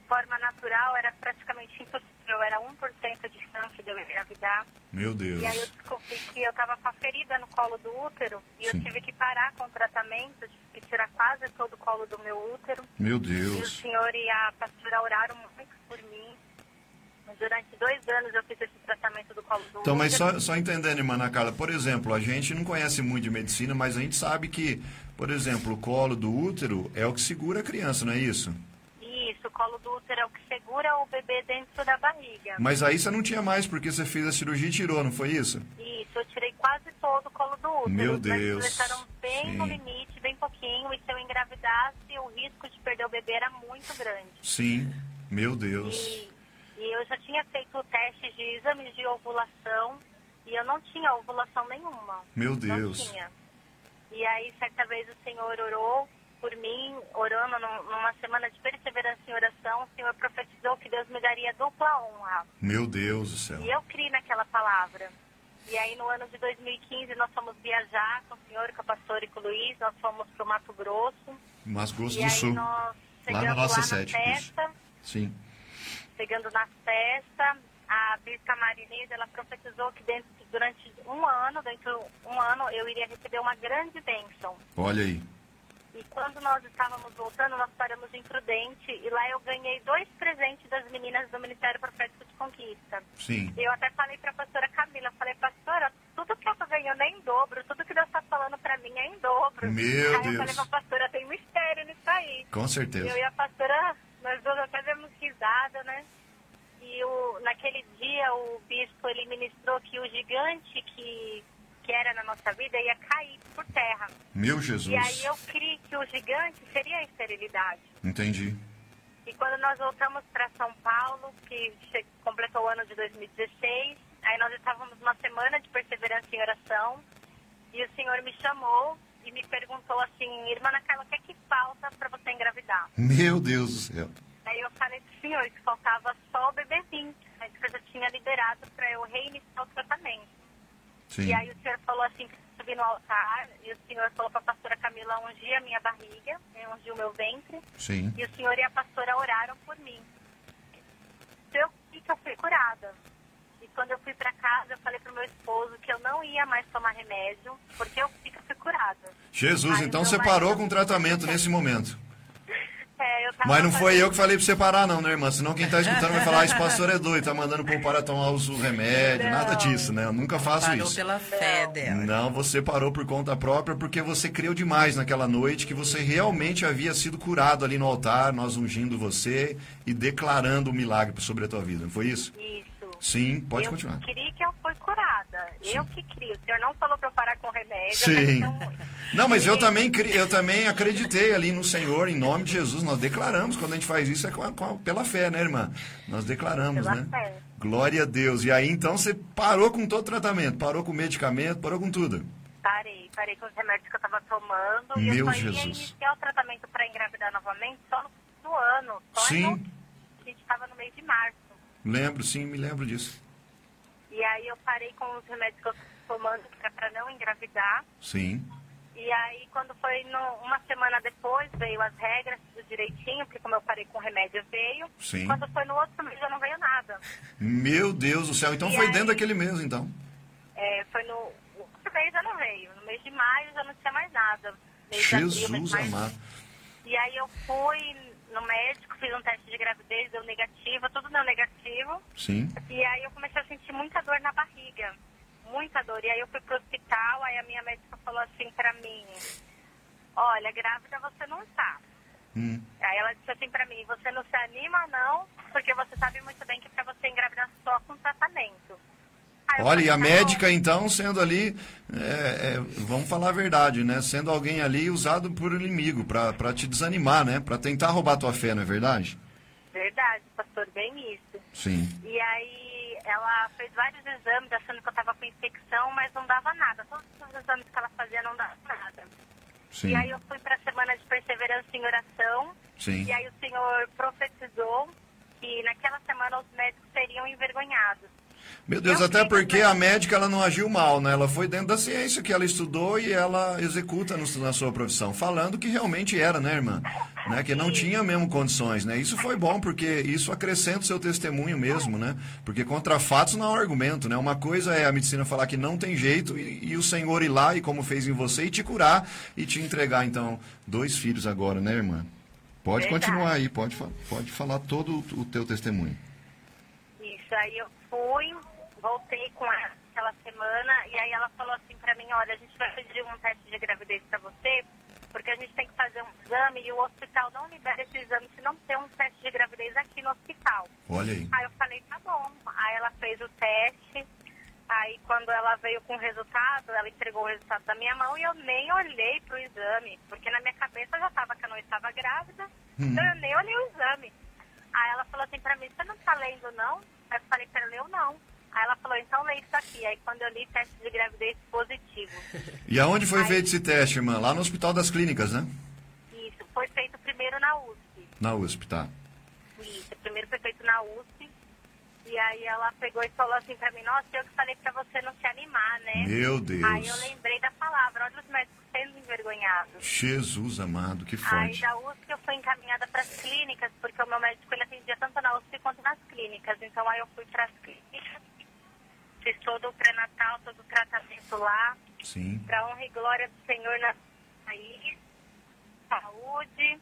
forma natural era praticamente impossível, era 1% de chance de eu engravidar. meu Deus. E aí eu descobri que eu estava com a ferida no colo do útero e Sim. eu tive que parar com o tratamento, tive que tirar quase todo o colo do meu útero. Meu E o Deus. senhor e a pastora oraram muito por mim. Durante dois anos eu fiz esse tratamento do colo do Então, mas só, só entendendo, irmã Ana Carla, por exemplo, a gente não conhece muito de medicina, mas a gente sabe que, por exemplo, o colo do útero é o que segura a criança, não é isso? O colo do útero é o que segura o bebê dentro da barriga. Mas aí você não tinha mais, porque você fez a cirurgia e tirou, não foi isso? Isso, eu tirei quase todo o colo do útero. Meu Deus, Eles deixaram bem no sim. limite, bem pouquinho. E se eu engravidasse, o risco de perder o bebê era muito grande. Sim, meu Deus. E, e eu já tinha feito testes de exames de ovulação e eu não tinha ovulação nenhuma. Meu Não Deus. tinha. E aí, certa vez, o Senhor orou por mim, orando num- numa semana de perseverança em oração. O Senhor profetizou que Deus me daria dupla honra. Meu Deus do céu. E eu criei naquela palavra. E aí, no ano de 2015, nós fomos viajar com o senhor, com a pastora e com o Luiz. Nós fomos para o Mato Grosso. Mato Grosso do Sul. Lá na nossa lá sede. na festa. Sim. Chegando na festa, a Bispa Marinês, ela profetizou que dentro, durante um ano, dentro de um ano, eu iria receber uma grande bênção. Olha aí. E quando nós estávamos voltando, nós paramos em Prudente e lá eu ganhei dois presentes das meninas do Ministério Profético de Conquista. Sim. Eu até falei para a pastora Camila, falei, pastora, tudo que eu tô ganhando é em dobro, tudo que Deus está falando para mim é em dobro. Meu aí eu Deus. falei pra pastora, tem mistério nisso aí. Com certeza. Eu e a pastora, nós duas até demos risada, né? E o, naquele dia o bispo ele ministrou que o gigante que, que era na nossa vida ia cair por terra. Meu Jesus. E aí eu criei que o gigante seria a esterilidade. Entendi. E quando nós voltamos para São Paulo, que completou o ano de 2016, aí nós estávamos numa semana de perseverança em oração, e o Senhor me chamou e me perguntou assim, irmã Ana Carla, o que é que falta para você engravidar? Meu Deus do céu. Aí eu falei pro Senhor que faltava só o bebezinho, mas que eu já tinha liberado para eu reiniciar o tratamento. Sim. E aí o Senhor falou assim, que eu subi no altar, e o Senhor falou para a pastora Camila ungir a minha barriga, né, ungir o meu ventre, Sim. e o senhor e a pastora oraram por mim. Eu vi que eu fui curada. E quando eu fui para casa, eu falei pro meu esposo que eu não ia mais tomar remédio, porque eu eu fui curada. Jesus, Aí então você parou com o tratamento nesse momento. É, Mas não foi fazendo- eu que falei pra você parar, não, né, irmã? Senão quem tá escutando vai falar, ah, esse pastor é doido, tá mandando pro para tomar o remédio, nada disso, né? Eu nunca faço Parou isso. pela fé Não. dela. Não, você parou por conta própria porque você creu demais naquela noite que você realmente havia sido curado ali no altar, nós ungindo você e declarando o milagre sobre a tua vida, não foi isso? Isso. Sim, pode eu continuar. queria que eu fui curada. Eu que queria. O senhor não falou para eu parar com remédio. Sim. mas não- mas eu E- também, eu também acreditei ali no Senhor, em nome de Jesus. Nós declaramos, quando a gente faz isso, é com a- com a- pela fé, né, irmã? Nós declaramos, Pela né? fé. Glória a Deus. E aí, então, você parou com todo o tratamento, parou com o medicamento, parou com tudo. Parei, parei com os remédios que eu estava tomando. e Meu eu só ia Jesus. iniciar o tratamento para engravidar novamente só no, no ano. Só Sim. no- a gente estava no mês de março. Lembro, sim, me lembro disso. E aí eu parei com os remédios que eu estava tomando para não engravidar. Sim. E aí quando foi no- uma semana depois, veio as regras, tudo direitinho, porque como eu parei com o remédio, veio. Sim. Quando foi no outro mês já não veio nada. Meu Deus do céu. Então E foi aí? dentro daquele mês, então. É, foi no outro mês já não veio. No mês de maio já não tinha mais nada. Mês abril, Jesus amado. E aí eu fui no médico, fiz um teste de gravidez, deu negativo, tudo deu negativo. Sim. E aí eu comecei a sentir muita dor na barriga. Muita dor. E aí eu fui pro hospital, aí a minha médica falou assim pra mim, olha, grávida você não tá. Hum. Aí ela disse assim pra mim, você não se anima não, porque você sabe muito bem que pra você engravidar só com tratamento. Olha, e a médica, então, sendo ali, é, é, vamos falar a verdade, né? Sendo alguém ali usado por inimigo, pra te desanimar, né? Pra tentar roubar tua fé, não é verdade? Verdade, pastor, bem isso. Sim. E aí ela fez vários exames achando que eu tava com infecção, mas não dava nada. Todos os exames que ela fazia não dava nada. Sim. E aí eu fui pra semana de perseverança em oração. Sim. E aí o Senhor profetizou que naquela semana os médicos seriam envergonhados. Meu Deus, Eu até porque a médica ela não agiu mal, né? Ela foi dentro da ciência que ela estudou e ela executa no- na sua profissão, falando que realmente era, né, irmã? Né? Que não tinha mesmo condições, né? Isso foi bom porque isso acrescenta o seu testemunho mesmo, né? Porque contra fatos não há argumento, né? Uma coisa é a medicina falar que não tem jeito e, e o Senhor ir lá e como fez em você e te curar e te entregar então dois filhos agora, né, irmã? Pode Verdade. continuar aí, pode, pode falar todo o, o teu testemunho. Isso, aí eu fui, voltei com ela aquela semana e aí ela falou assim pra mim, olha, a gente vai pedir um teste de gravidez pra você, porque a gente tem que fazer um exame e o hospital não libera esse exame se não ter um teste de gravidez aqui no hospital. Olha aí. Aí eu falei, tá bom. Aí ela fez o teste. Aí quando ela veio com o resultado, ela entregou o resultado da minha mão e eu nem olhei pro exame. Porque na minha cabeça já tava que eu não estava grávida. Então eu nem olhei o exame. Aí ela falou assim pra mim, você não tá lendo não? Aí eu falei pra ela, eu não. Aí ela falou, então lê isso aqui. Aí quando eu li, teste de gravidez positivo. E aonde foi Aí- feito esse teste, irmã? Lá no Hospital das Clínicas, né? Isso, foi feito primeiro na USP. Na USP, tá. Isso, primeiro foi feito na USP. E aí ela pegou e falou assim pra mim, nossa, eu que falei pra você não se animar, né? Meu Deus. Aí eu lembrei da palavra, olha os médicos sendo envergonhados. Jesus amado, que Aí forte. da USP eu fui encaminhada para as clínicas, porque o meu médico ele atendia tanto na USP quanto nas clínicas. Então aí eu fui para as clínicas, fiz todo o pré-natal, todo o tratamento lá, Sim. para honra e glória do Senhor na país, saúde.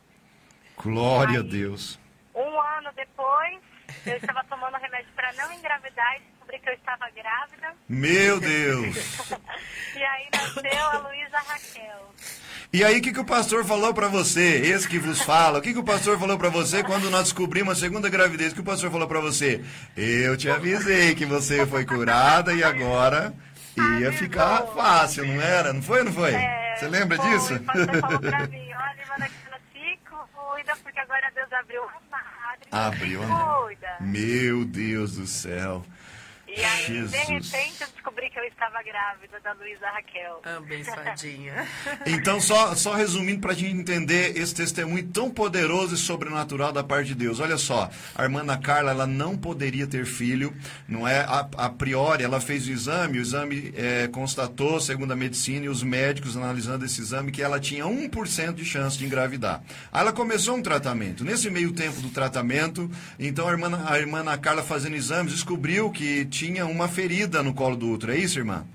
Glória a Aí- Deus. Um ano depois, eu estava tomando remédio para não engravidar e descobri que eu estava grávida. Meu Deus. E aí nasceu a Luísa Raquel. E aí, o que, que o pastor falou pra você? Esse que vos fala. O que, que o pastor falou pra você quando nós descobrimos a segunda gravidez? O que o pastor falou pra você? Eu te avisei que você foi curada e agora ia ficar fácil, não era? Não foi não foi? É, Você lembra foi, disso? O pastor falou pra mim, olha, Ivana, que não se cuida, porque agora Deus abriu uma. Abriu, né? Meu Deus do céu. E aí, Jesus. de repente, eu descobri que eu estava grávida da Luísa Raquel. Abençoadinha. Então, só, só resumindo para a gente entender esse testemunho tão poderoso e sobrenatural da parte de Deus. Olha só, a irmã Ana Carla, ela não poderia ter filho, não é? A, a priori, ela fez o exame, o exame é, constatou, segundo a medicina e os médicos analisando esse exame, que ela tinha 1% de chance de engravidar. Aí ela começou um tratamento. Nesse meio tempo do tratamento, então a irmã, a irmã Ana Carla fazendo exames descobriu que tinha uma ferida no colo do útero. É isso, irmã?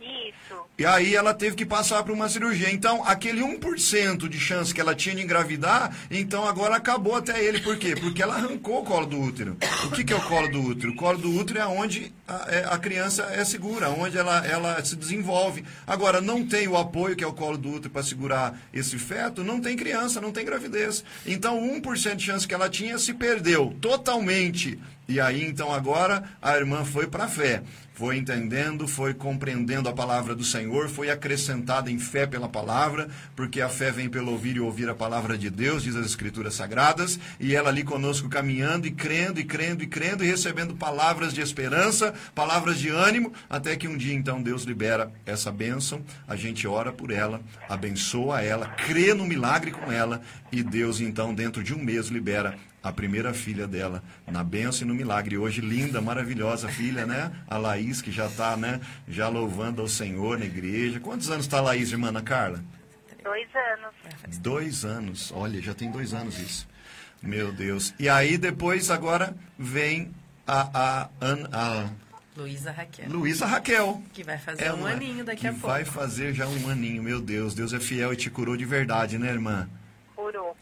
Isso. E aí ela teve que passar por uma cirurgia. Então, aquele 1% de chance que ela tinha de engravidar, então agora acabou até ele. Por quê? Porque ela arrancou o colo do útero. O que, que é o colo do útero? O colo do útero é onde a, é- a criança é segura, onde ela, ela se desenvolve. Agora, não tem o apoio, que é o colo do útero, para segurar esse feto, não tem criança, não tem gravidez. Então, 1% de chance que ela tinha se perdeu totalmente. E aí, então, agora a irmã foi para a fé. Foi entendendo, foi compreendendo a palavra do Senhor, foi acrescentada em fé pela palavra, porque a fé vem pelo ouvir e ouvir a palavra de Deus, diz as Escrituras Sagradas, e ela ali conosco caminhando e crendo e crendo e crendo e recebendo palavras de esperança, palavras de ânimo, até que um dia então Deus libera essa bênção, a gente ora por ela, abençoa ela, crê no milagre com ela, e Deus então, dentro de um mês, libera a primeira filha dela na bênção e no milagre. E hoje, linda, maravilhosa filha, né? A Laís, que já está, né? Já louvando ao Senhor na igreja. Quantos anos está a Laís, irmã Ana Carla? Dois anos. Dois anos. Olha, já tem dois anos isso. Meu Deus. E aí, depois, agora, vem a, a, Ana- a Luísa Raquel. Luísa Raquel. Que vai fazer É um aninho daqui a pouco. vai fazer já um aninho. Meu Deus, Deus é fiel e te curou de verdade, né, irmã?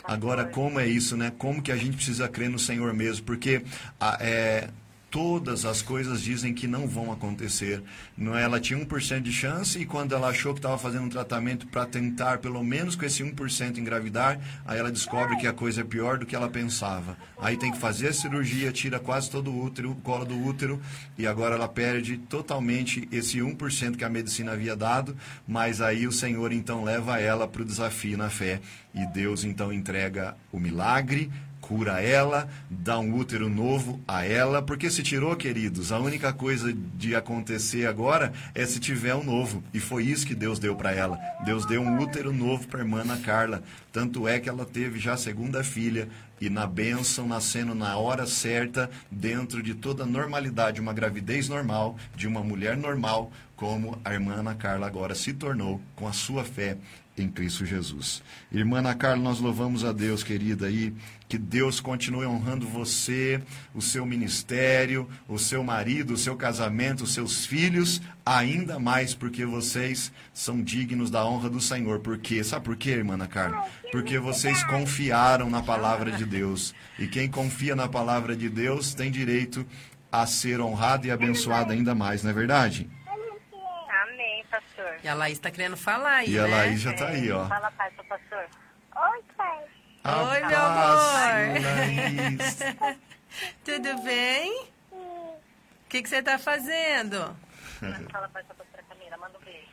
Agora, como é isso, né? Como que a gente precisa crer no Senhor mesmo? Porque a- é, todas as coisas dizem que não vão acontecer. É? Ela tinha 1% de chance e quando ela achou que estava fazendo um tratamento para tentar, pelo menos com esse 1% engravidar, aí ela descobre que a coisa é pior do que ela pensava. Aí tem que fazer a cirurgia, tira quase todo o útero, o colo do útero, e agora ela perde totalmente esse 1% que a medicina havia dado, mas aí o Senhor então leva ela para o desafio na fé. E Deus então entrega o milagre, cura ela, dá um útero novo a ela, porque se tirou, queridos, a única coisa de acontecer agora é se tiver um novo. E foi isso que Deus deu para ela. Deus deu um útero novo para a irmã Ana Carla. Tanto é que ela teve já a segunda filha e na bênção, nascendo na hora certa, dentro de toda a normalidade, uma gravidez normal, de uma mulher normal, como a irmã Ana Carla agora se tornou com a sua fé em Cristo Jesus. Irmã Ana Carla, nós louvamos a Deus, querida, e que Deus continue honrando você, o seu ministério, o seu marido, o seu casamento, os seus filhos, ainda mais porque vocês são dignos da honra do Senhor. Por quê? Sabe por quê, irmã Ana Carla? Porque vocês confiaram na palavra de Deus. E quem confia na palavra de Deus tem direito a ser honrado e abençoado ainda mais, não é verdade? Amém, pastor. E a Laís está querendo falar aí, E a né? Laís já está aí, ó. Fala, pai, seu pastor. Oi, pai. Oi, meu amor. Laís. Tudo bem? O que, que você está fazendo? Fala, pai, sua pastora Camila. Manda um beijo.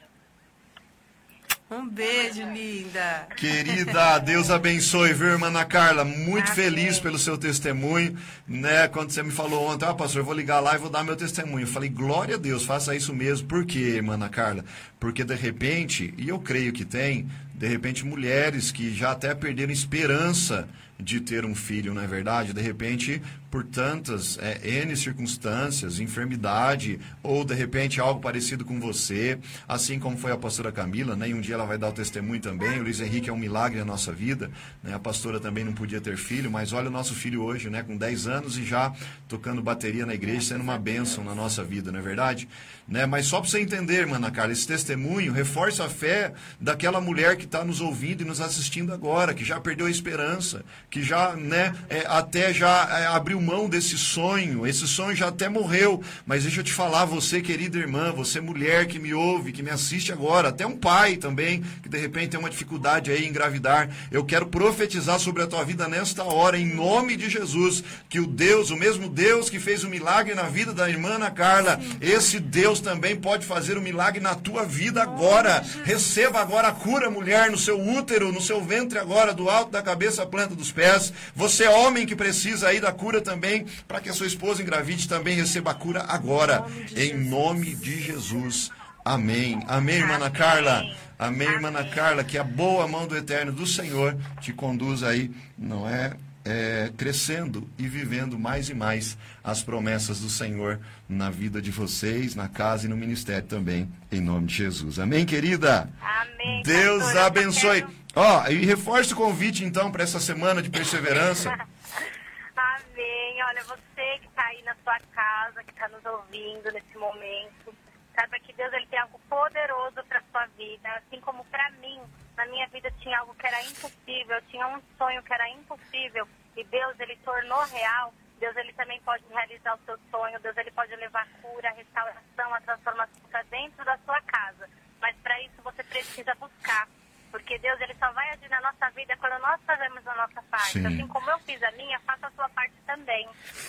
Um beijo, linda. Querida, Deus abençoe, viu, irmã Ana Carla? Muito Amém. feliz pelo seu testemunho, né? Quando você me falou ontem, ah, pastor, eu vou ligar lá e vou dar meu testemunho. Eu falei, glória a Deus, faça isso mesmo. Por quê, irmã Ana Carla? Porque de repente, e eu creio que tem, de repente, mulheres que já até perderam esperança de ter um filho, não é verdade? De repente, por tantas é, N circunstâncias, enfermidade, ou de repente algo parecido com você, assim como foi a pastora Camila, né? E um dia ela vai dar o testemunho também. O Luiz Henrique é um milagre na nossa vida, né? A pastora também não podia ter filho, mas olha o nosso filho hoje, né? Com 10 anos e já tocando bateria na igreja, sendo uma bênção na nossa vida, não é verdade? Né? Mas só para você entender, irmã Ana Carla, esse testemunho reforça a fé daquela mulher que está nos ouvindo e nos assistindo agora, que já perdeu a esperança, que já, né, é, até já é, abriu mão desse sonho, esse sonho já até morreu. Mas deixa eu te falar, você, querida irmã, você mulher que me ouve, que me assiste agora, até um pai também, que de repente tem uma dificuldade aí em engravidar, eu quero profetizar sobre a tua vida nesta hora, em nome de Jesus, que o Deus, o mesmo Deus que fez o milagre na vida da irmã Ana Carla, esse Deus também pode fazer o milagre na tua vida agora. Receba agora a cura, mulher, no seu útero, no seu ventre agora, do alto da cabeça à planta dos pés. Você é homem que precisa aí da cura também, para que a sua esposa engravide também receba a cura agora, em nome de Jesus. Amém. Amém, irmã Ana Carla. Amém, irmã Ana Carla, que a boa mão do eterno do Senhor te conduz aí, não é? é, crescendo e vivendo mais e mais as promessas do Senhor na vida de vocês, na casa e no ministério também, em nome de Jesus. Amém, querida? Amém. Deus pastor. Abençoe. quero- Ó, e reforce o convite então para essa semana de perseverança. Amém. Olha, você que está aí na sua casa, que está nos ouvindo nesse momento, saiba que Deus ele tem algo poderoso para sua vida, assim como para mim. Na minha vida tinha algo que era impossível, tinha um sonho que era impossível e Deus ele tornou real. Deus ele também pode realizar o seu sonho, Deus ele pode levar a cura, a restauração, a transformação para dentro da sua casa. Mas para isso você precisa buscar. Porque Deus ele só vai agir na nossa vida quando nós fazemos a nossa parte. Sim. Assim como eu fiz a minha, faça a sua parte também.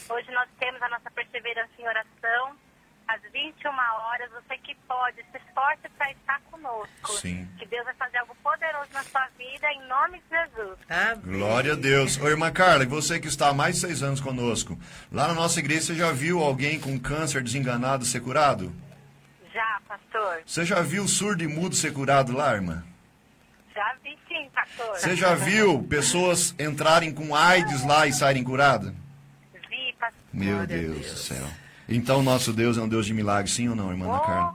Hoje nós temos a nossa perseverança em oração. Às 21 horas, você que pode, se esforce para estar conosco. Sim. Que Deus vai fazer algo poderoso na sua vida, em nome de Jesus. Amém. Glória a Deus. Ô, irmã Carla, e você que está há mais de seis anos conosco, lá na nossa igreja você já viu alguém com câncer desenganado ser curado? Já, pastor? Você já viu surdo e mudo ser curado lá, irmã? Já vi sim, pastor. Você já viu pessoas entrarem com AIDS lá e saírem curadas? Vi, pastor. Meu Deus, Deus. do céu. Então, nosso Deus é um Deus de milagres, sim ou não, irmã Ana Carla?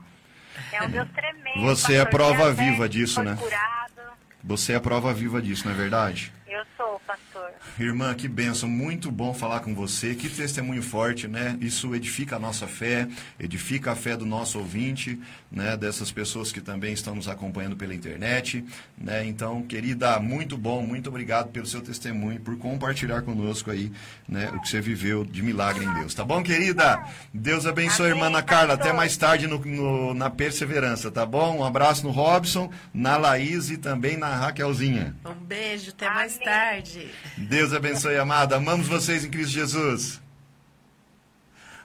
É um Deus tremendo. Você é pastor. prova Minha fé viva disso, né? curado. Você é a prova viva disso, não é verdade? Eu sou, pastor. Pastor. Irmã, que benção, muito bom falar com você. Que testemunho forte, né? Isso edifica a nossa fé, edifica a fé do nosso ouvinte, né? Dessas pessoas que também estão nos acompanhando pela internet, né? Então, querida, muito bom, muito obrigado pelo seu testemunho, por compartilhar conosco aí, né? O que você viveu de milagre em Deus. Tá bom, querida? Deus abençoe, Amém, irmã Ana Carla. Até mais tarde no, no- na Perseverança, tá bom? Um abraço no Robson, na Laís e também na Raquelzinha. Um beijo, até mais Amém. tarde. Deus abençoe, amada. Amamos vocês em Cristo Jesus.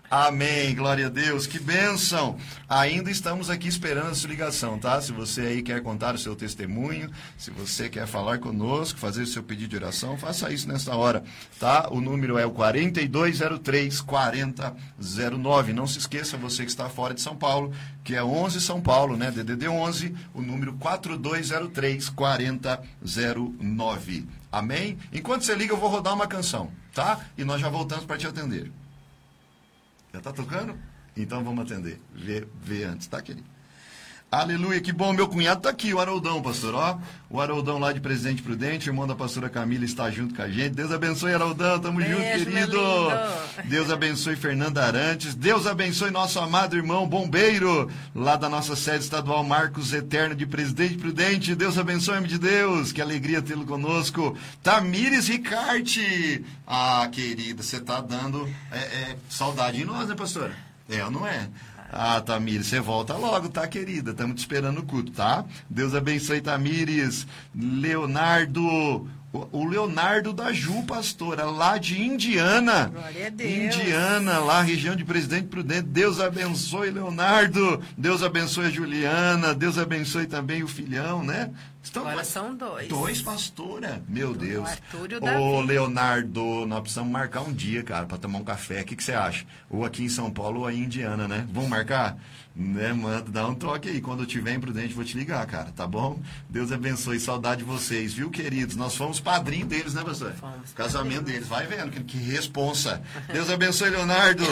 Amém, glória a Deus, que bênção! Ainda estamos aqui esperando a sua ligação, tá? Se você aí quer contar o seu testemunho, se você quer falar conosco, fazer o seu pedido de oração, faça isso nessa hora, tá? O número é o 4203 4009. Não se esqueça, você que está fora de São Paulo, que é 11 São Paulo, né? DDD 11, o número 4203 4009. Amém? Enquanto você liga, eu vou rodar uma canção, tá? E nós já voltamos para te atender. Já tá tocando? Então vamos atender. Vê, vê antes, tá, querido? Aleluia, que bom. Meu cunhado tá aqui, o Haroldão, pastor. Ó, o Haroldão lá de Presidente Prudente, irmão da pastora Camila, está junto com a gente. Deus abençoe, Haroldão. Tamo Beijo, junto, querido. Deus abençoe Fernanda Arantes. Deus abençoe nosso amado irmão bombeiro, lá da nossa sede estadual Marcos Eterno de Presidente Prudente. Deus abençoe, homem de Deus. Que alegria tê-lo conosco. Tamires Ricarte. Ah, querida, você tá dando é, é, saudade de nós, né, pastora? É ou não é? Ah, Tamires, você volta logo, tá, querida? Estamos te esperando no culto, tá? Deus abençoe, Tamires. Leonardo. O- Leonardo da Ju, pastora, lá de Indiana. Glória a Deus. Indiana, lá, região de Presidente Prudente. Deus abençoe, Leonardo. Deus abençoe a Juliana. Deus abençoe também o filhão, né? Estão Agora são dois. Dois, pastora. Meu Deus. Arthur e o Ô. Leonardo, nós precisamos marcar um dia, cara, para tomar um café. O que, que você acha? Ou aqui em São Paulo ou aí em Indiana, né? Vamos marcar? Né, manda, dá um toque aí. Quando eu tiver em Prudente, vou te ligar, cara, tá bom? Deus abençoe. Saudade de vocês, viu, queridos? Nós fomos padrinho deles, né, pastor? Fomos Casamento deles. Vai vendo que, que responsa. Deus abençoe, Leonardo.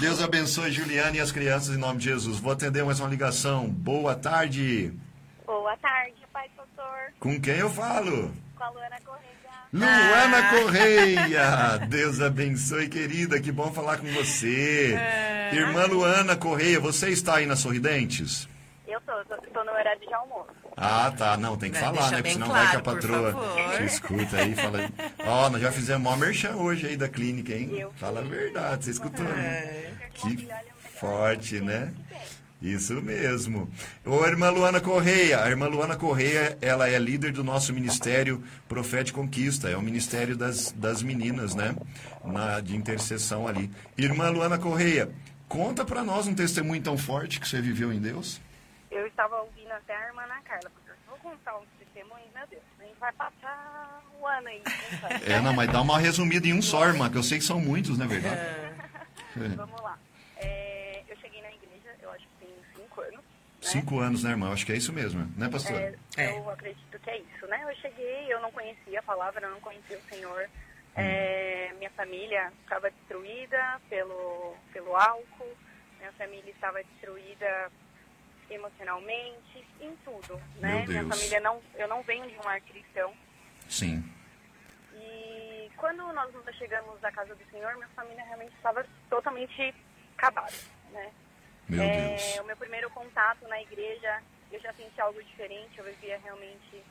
Deus abençoe, Juliana e as crianças, em nome de Jesus. Vou atender mais uma ligação. Boa tarde. Boa tarde, pai pastor. Com quem eu falo? Com a Luana. Luana Ah. Correia, Deus abençoe, querida, que bom falar com você. É. Irmã Luana Correia, você está aí na Sorridentes? Eu tô, tô, tô no horário de almoço. Ah, tá, não, tem que Não, falar, né? Porque senão claro, vai que a patroa te escuta aí e fala. aí. Ó, nós já fizemos mó merchan hoje aí da clínica, hein? Eu Fala a verdade, você escutou, né? É. Que forte, né? Isso mesmo. Ô, irmã Luana Correia, a irmã Luana Correia, ela é líder do nosso ministério Profete Conquista, é o ministério das, das meninas, né? Na, de intercessão ali. Irmã Luana Correia, conta pra nós um testemunho tão forte que você viveu em Deus. Eu estava ouvindo até a irmã Ana Carla, porque eu vou contar uns testemunhos, meu Deus, a gente vai passar o ano aí. É, não, mas dá uma resumida em um só, irmã, que eu sei que são muitos, não é verdade? É. Vamos lá. É, eu cheguei na igreja, eu acho que tem cinco anos. Né? Cinco anos, né, irmã? Acho que é isso mesmo, né, pastora? É, É. Eu acredito que é isso, né? Eu cheguei, eu não conhecia a palavra, eu não conhecia o Senhor. É, minha família estava destruída pelo, pelo álcool, minha família estava destruída emocionalmente, em tudo, né? Meu Minha família não, eu não venho de um lar cristão. Sim. E quando nós nos chegamos à casa do Senhor, minha família realmente estava totalmente acabada, né? Meu É, Deus. O meu primeiro contato na igreja, eu já senti algo diferente. Eu vivia realmente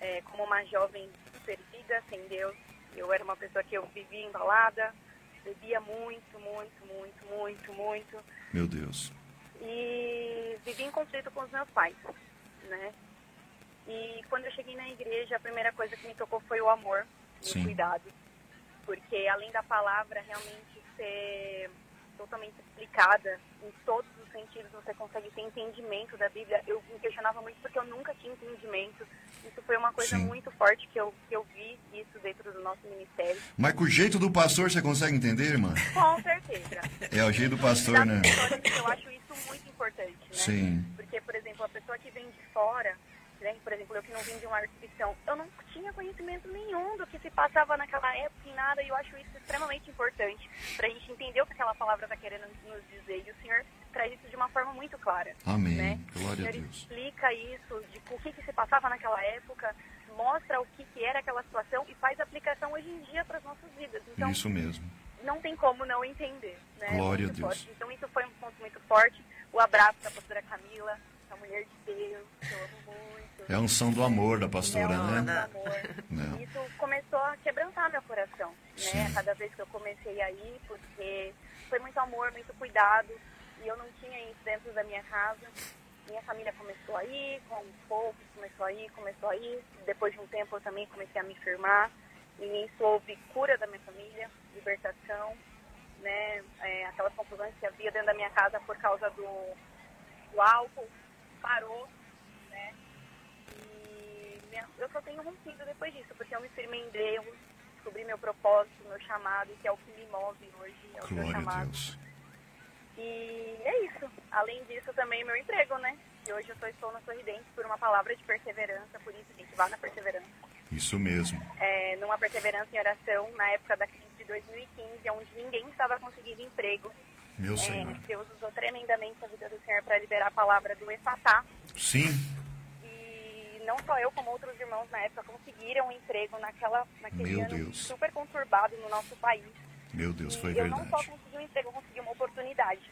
é, como uma jovem perdida, sem Deus. Eu era uma pessoa que eu vivia embalada, bebia muito, muito, muito, muito, muito. Meu Deus. E vivia em conflito com os meus pais, né? E quando eu cheguei na igreja, a primeira coisa que me tocou foi o amor e o cuidado. Porque além da palavra realmente ser totalmente explicada em todos os sentidos, você consegue ter entendimento da Bíblia. Eu me questionava muito porque eu nunca tinha entendimento. Isso foi uma coisa Sim. muito forte que eu, que eu vi isso dentro do nosso ministério. Mas com o jeito do pastor, você consegue entender, irmã? Com certeza. É o jeito do pastor, né? Eu acho isso muito importante, né? Sim. Porque, por exemplo, a pessoa que vem de fora, né? por exemplo, eu que não vim de uma cristão, eu não tinha conhecimento nenhum do que se passava naquela época e nada, e eu acho isso extremamente importante para a gente entender o que aquela palavra está querendo nos dizer. E o Senhor traz isso de uma forma muito clara. Amém. Né? Glória o a Senhor Deus. explica isso, de o que, que se passava naquela época, mostra o que, que era aquela situação e faz aplicação hoje em dia para as nossas vidas. Então, Isso mesmo. não tem como não entender. Né? Glória Muito a Deus. forte. Então isso foi um ponto muito forte. O abraço da pastora Camila, a mulher de Deus, que eu amo muito. É a unção do amor da pastora, É um né? amor. Isso começou a quebrantar meu coração, né? Sim. Cada vez que eu comecei a ir, porque foi muito amor, muito cuidado, e eu não tinha isso dentro da minha casa. Minha família começou a ir, com poucos começou a ir, começou a ir. Depois de um tempo eu também comecei a me firmar. E nisso houve cura da minha família, libertação, né? É, aquelas confusões que havia dentro da minha casa por causa do, do álcool, parou, né? E minha- eu só tenho rompido depois disso, porque eu me firmei em Deus, descobri meu propósito, meu chamado, que é o que me move hoje, é o meu Glória a chamado. Deus. E é isso. Além disso, também meu emprego, né? E hoje eu só estou na Sorridente por uma palavra de perseverança, por isso, gente, vá na perseverança. Isso mesmo. É, numa perseverança em oração, na época da crise de 2015, onde ninguém estava conseguindo emprego. Meu É, Senhor. Deus usou tremendamente a vida do Senhor para liberar a palavra do Efatá. Sim. E não só eu, como outros irmãos na época conseguiram um emprego naquela, naquele Meu ano Deus. super conturbado no nosso país. Meu Deus, foi e eu não só verdade. consegui um emprego, eu consegui uma oportunidade.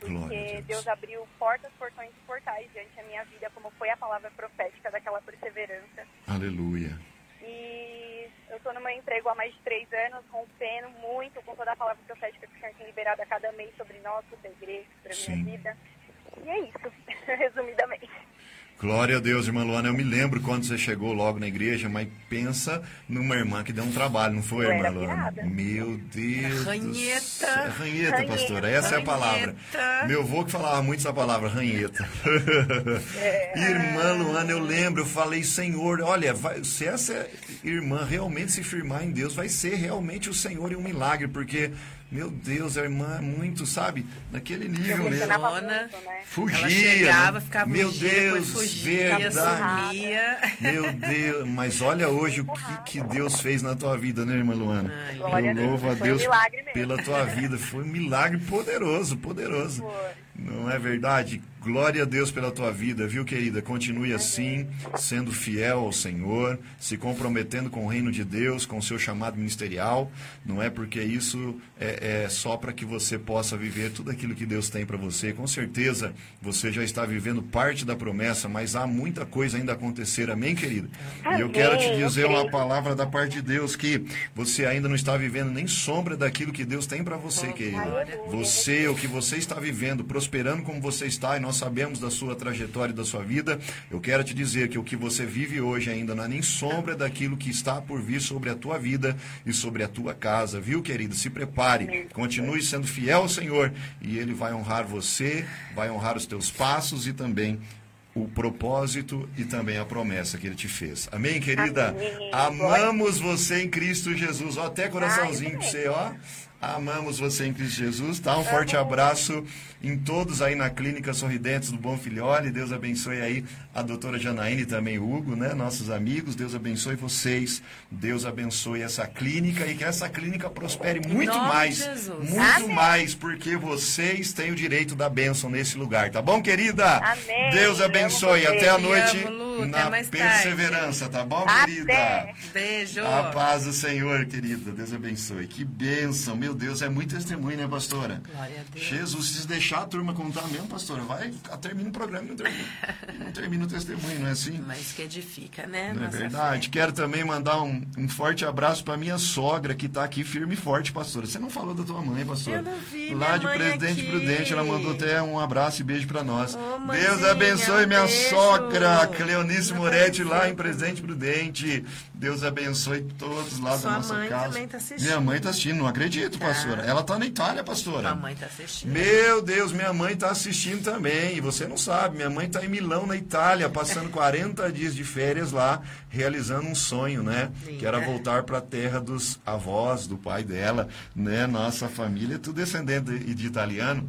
Porque Deus. Deus abriu portas, portões e portais diante da minha vida, como foi a palavra profética daquela perseverança. Aleluia. E eu estou no meu emprego há mais de três anos, rompendo muito com toda a palavra profética que o Senhor tem liberado a cada mês sobre nós, sobre a igreja, sobre a Sim. minha vida. E é isso, resumidamente. Glória a Deus, irmã Luana. Eu me lembro quando você chegou logo na igreja, mas pensa numa irmã que deu um trabalho, não foi, Eu irmã Luana? Meu Deus. do Ranheta. céu. Ranheta, Ranheta. pastora. Essa é a palavra. Ranheta. Meu avô que falava muito essa palavra, ranheta. irmã Luana, eu lembro, eu falei, Senhor, olha, vai- se essa irmã realmente se firmar em Deus, vai ser realmente o Senhor e um milagre, porque, meu Deus, a irmã é muito, sabe, naquele nível mesmo. né? Fugia. Ela chegava, né? ficava Meu Deus, fugia, verdade. Meu Deus, mas olha hoje o que, que Deus fez na tua vida, né, irmã Luana? Ai, Glória a Eu Deus, louvo a foi um Deus mesmo. pela tua vida. Foi um milagre poderoso, poderoso. Foi. Não é verdade? Glória a Deus pela tua vida, viu, querida? Continue assim, sendo fiel ao Senhor, se comprometendo com o reino de Deus, com o seu chamado ministerial. Não é porque isso é, é só para que você possa viver tudo aquilo que Deus tem para você. Com certeza você já está vivendo parte da promessa, mas há muita coisa ainda a acontecer. Amém, querida? E eu quero te dizer uma palavra da parte de Deus que você ainda não está vivendo nem sombra daquilo que Deus tem para você, querida. Você, o que você está vivendo, prosperando como você está, e nós sabemos da sua trajetória e da sua vida, eu quero te dizer que o que você vive hoje ainda não é nem sombra daquilo que está por vir sobre a tua vida e sobre a tua casa, viu, querido? Se prepare, continue sendo fiel ao Senhor e Ele vai honrar você, vai honrar os teus passos e também o propósito e também a promessa que ele te fez. Amém, querida? Amém. Amamos você em Cristo Jesus. Ó, até coraçãozinho eu você, ó. Amamos você em Cristo Jesus, tá? Um forte abraço em todos aí na Clínica Sorridentes do Bom Filhole. Deus abençoe aí a doutora Janaíne e também o Hugo, né? Nossos amigos. Deus abençoe vocês. Deus abençoe essa clínica e que essa clínica prospere muito nome mais. Jesus. Muito Amém. mais, porque vocês têm o direito da bênção nesse lugar, tá bom, querida? Amém. Deus abençoe. Até a Te noite amo. Até na tarde. perseverança, tá bom, Até. querida? Beijo. A paz do Senhor, querida. Deus abençoe. Que bênção. Meu Deus, é muito testemunho, né, pastora? Glória a Deus. Jesus, se deixar a turma contar mesmo, pastora, vai, termina o programa e não termina, não termina o testemunho, não é assim? Mas que edifica, né? Não é verdade? fé. Quero também mandar um, um forte abraço para minha sogra, que está aqui firme e forte, pastora. Você não falou da tua mãe, pastora? Eu não vi Lá de Presidente aqui. Prudente, ela mandou até um abraço e beijo para nós. Ô, Deus mãezinha, abençoe um minha beijo. sogra, Cleonice Moretti, lá em Presidente Prudente. Deus abençoe todos lá Sua da nossa mãe casa. também tá assistindo. Minha mãe está assistindo, não acredito, Tá. pastora. Ela está na Itália, pastora. A mãe tá assistindo. Meu Deus, minha mãe está assistindo também. E você não sabe, minha mãe está em Milão, na Itália, passando 40 dias de férias lá, realizando um sonho, né? Que era voltar para a terra dos avós, do pai dela, né? Nossa família tudo descendente de italiano.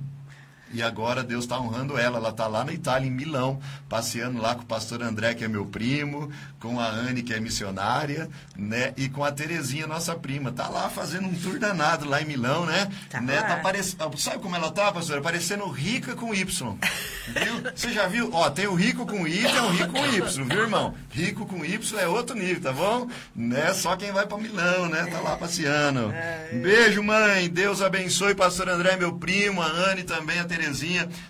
E agora Deus está honrando ela. Ela está lá na Itália, em Milão, passeando lá com o pastor André, que é meu primo, com a Anne, que é missionária, né? E com a Terezinha, nossa prima. Tá lá fazendo um tour danado lá em Milão, né? Tá né? Tá parecendo, sabe como ela tá, pastora? Parecendo rica com Y. Viu? Você já viu? Ó, tem o rico com I, tem o rico com Y, viu, irmão? Rico com Y é outro nível, tá bom? Né? Só quem vai para Milão, né? Tá lá passeando. Um beijo, mãe. Deus abençoe, pastor André, meu primo, a Anne também, a Terezinha.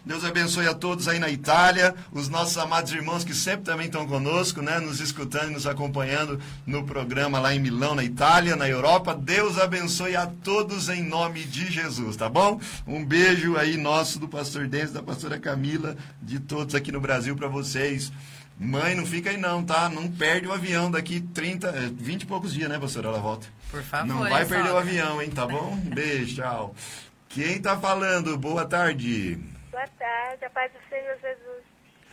Deus abençoe a todos aí na Itália, os nossos amados irmãos que sempre também estão conosco, né? Nos escutando e nos acompanhando no programa lá em Milão, na Itália, na Europa. Deus abençoe a todos em nome de Jesus, tá bom? Um beijo aí nosso do pastor Denis, da pastora Camila, de todos aqui no Brasil para vocês. Mãe, não fica aí não, tá? Não perde o avião daqui 30, eh, 20 e poucos dias, né, pastora? Ela volta. Por favor. Não vai perder o avião, hein? Tá bom? Beijo, tchau. Quem tá falando? Boa tarde. Boa tarde, a paz do Senhor Jesus.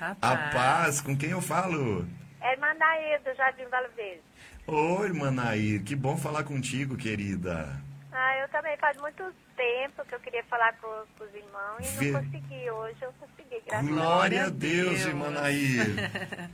A Rapaz. paz, com quem eu falo? É irmã Nair, do Jardim Belo Verde. Oi, irmã Nair, que bom falar contigo, querida. Ah, eu também faz muito tempo que eu queria falar com, com os irmãos e Vê- não consegui. Hoje eu consegui, graças a Deus. Glória a Deus, irmã Nair.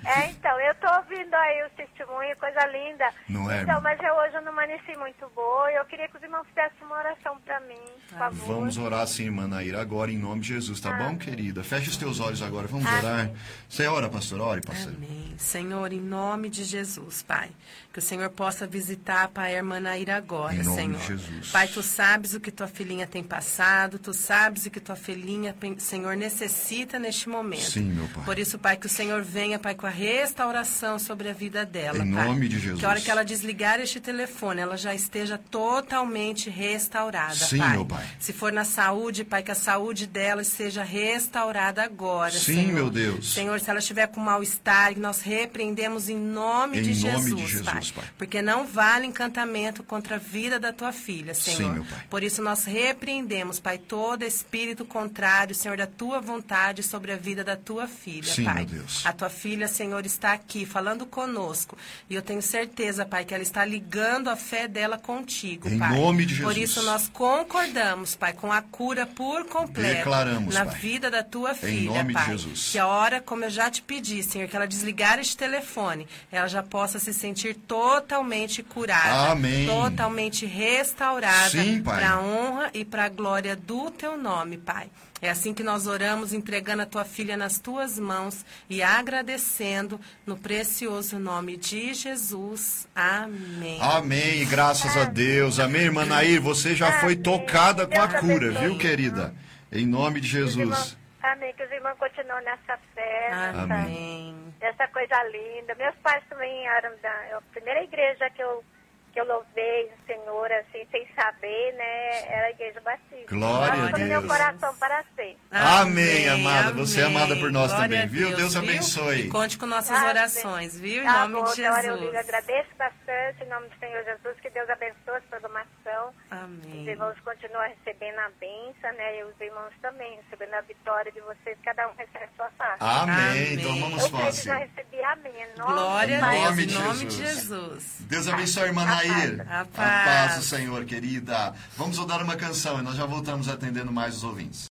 É, então, eu tô ouvindo aí o testemunho, coisa linda. Não é, Então, mas eu hoje eu não amanheci muito boa e eu queria que os irmãos fizessem uma oração pra mim, favor. Vamos orar sim, irmã Nair, agora em nome de Jesus, tá bom, querida? Feche os teus olhos agora, vamos Amém. orar. Você ora, pastor? Ore, pastor. Amém. Senhor, em nome de Jesus, Pai. Que o Senhor possa visitar, Pai, a irmã Naira agora, Em nome Senhor. de Jesus. Pai, tu sabes o que tua filhinha tem passado, tu sabes o que tua filhinha, Senhor, necessita neste momento. Sim, meu Pai. Por isso, Pai, que o Senhor venha, Pai, com a restauração sobre a vida dela, Em Pai. nome de Jesus. Que a hora que ela desligar este telefone, ela já esteja totalmente restaurada, Sim, Pai. meu Pai. Se for na saúde, Pai, que a saúde dela seja restaurada agora, Sim, Senhor. meu Deus. Senhor, se ela estiver com mal-estar, nós repreendemos em nome, Em de, nome Jesus, de Jesus, pai. Pai. Porque não vale encantamento contra a vida da tua filha, Senhor. Sim, meu Pai. Por isso nós repreendemos, Pai, todo espírito contrário, Senhor, da tua vontade sobre a vida da tua filha, Sim, Pai. meu Deus. A tua filha, Senhor, está aqui falando conosco. E eu tenho certeza, Pai, que ela está ligando a fé dela contigo, Em Pai. nome de Por Jesus. isso nós concordamos, Pai, com a cura por completo Declaramos, na Pai. vida da tua filha, nome de Pai. Jesus. Que a hora, como eu já te pedi, Senhor, que ela desligar este telefone, ela já possa se sentir totalmente curada. Amém. Totalmente restaurada. Sim, Pai. Para a honra e para a glória do teu nome, Pai. É assim que nós oramos, entregando a tua filha nas tuas mãos e agradecendo no precioso nome de Jesus. Amém. Amém, e graças a Deus. Amém, irmã Nair, você já foi Amém. tocada com a cura, abençoe. viu, querida? Em nome de Jesus. Amém, que os irmãos continuem nessa fé, Amém. Essa coisa linda. Meus pais também eram da a primeira igreja que eu, que eu louvei o Senhor, assim, sem saber, né? Era a igreja batista. Glória Mas a no meu Deus. coração para sempre. Amém, amada. Você é amada por nós Glória também, viu? Deus abençoe. E conte com nossas Amém. orações, viu? Em Tá nome bom, de então, olha, eu Jesus. agradeço bastante em nome do Senhor Jesus, que Deus abençoe a programação. Os Amém. irmãos continuam recebendo a bênção, né? E os irmãos também recebendo a vitória de vocês, cada um recebe a sua parte. Amém. Amém. Então vamos eu já recebi a nome Glória a. Deus, nome em de nome de Jesus. Deus abençoe, irmã Nair. A A paz. paz do Senhor, querida. Vamos rodar uma canção e nós já voltamos atendendo mais os ouvintes.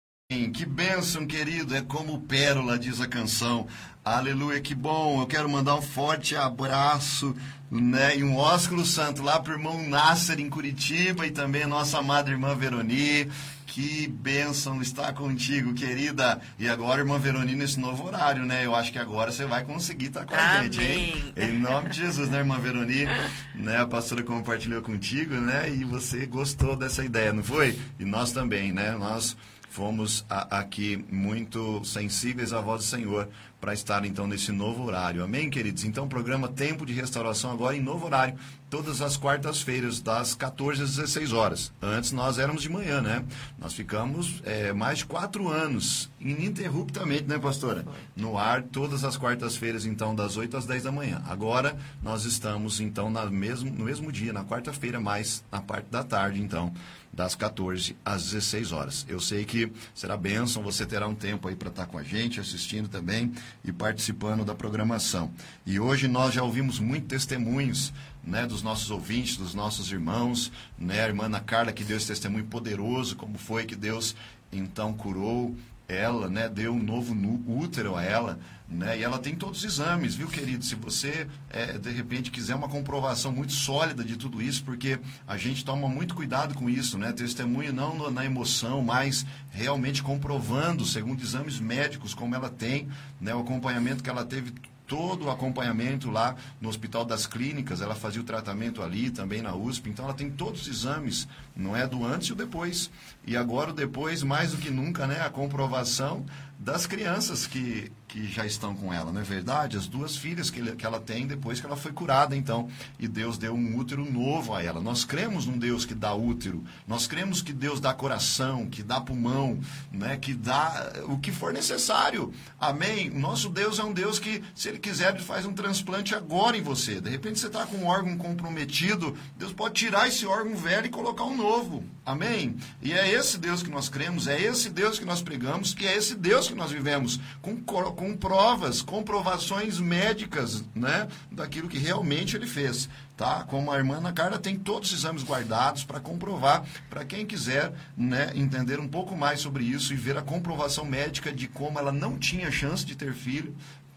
Que bênção, querido. É como pérola, diz a canção. Aleluia, que bom. Eu quero mandar um forte abraço né, e um ósculo santo lá para o irmão Nasser, em Curitiba, e também a nossa amada irmã Veroni. Que bênção estar contigo, querida. E agora, irmã Veroni, nesse novo horário, né? Eu acho que agora você vai conseguir estar com a gente, hein? Amém. Em nome de Jesus, né, irmã Veroni? Né, a pastora compartilhou contigo, né? E você gostou dessa ideia, não foi? E nós também, né? Nós fomos a- aqui muito sensíveis à voz do Senhor para estar então nesse novo horário. Amém, queridos? Então, programa Tempo de Restauração agora em novo horário, todas as quartas-feiras, das 14 às 16 horas. Antes nós éramos de manhã, né? Nós ficamos é, mais de quatro anos, ininterruptamente, né, pastora? No ar, todas as quartas-feiras, então, das 8 às 10 da manhã. Agora, nós estamos, então, na mesmo, no mesmo dia, na quarta-feira, mais na parte da tarde, então, das 14 às 16 horas. Eu sei que será bênção, você terá um tempo aí para estar com a gente, assistindo também e participando da programação. E hoje nós já ouvimos muitos testemunhos né, dos nossos ouvintes, dos nossos irmãos, né, a irmã Ana Carla que deu esse testemunho poderoso, como foi que Deus então curou ela, né, deu um novo útero a ela, né, e ela tem todos os exames, viu, querido? Se você, é, de repente, quiser uma comprovação muito sólida de tudo isso, porque a gente toma muito cuidado com isso, né? Testemunho não na emoção, mas realmente comprovando, segundo exames médicos, como ela tem, né, o acompanhamento que ela teve todo o acompanhamento lá no Hospital das Clínicas, ela fazia o tratamento ali, também na USP, então ela tem todos os exames, não é do antes e o depois. E agora o depois, mais do que nunca, né, a comprovação das crianças que, que já estão com ela, não é verdade? As duas filhas que, que ela tem depois que ela foi curada, então. E Deus deu um útero novo a ela. Nós cremos num Deus que dá útero. Nós cremos que Deus dá coração, que dá pulmão, né? que dá o que for necessário. Amém? Nosso Deus é um Deus que, se Ele quiser, Ele faz um transplante agora em você. De repente você está com um órgão comprometido, Deus pode tirar esse órgão velho e colocar um novo. Amém? E é esse Deus que nós cremos, é esse Deus que nós pregamos, e é esse Deus que nós vivemos, com, com provas, comprovações médicas, né, daquilo que realmente ele fez, tá? Como a irmã Ana Carla tem todos os exames guardados para comprovar, para quem quiser, né, entender um pouco mais sobre isso e ver a comprovação médica de como ela não tinha chance de ter filho,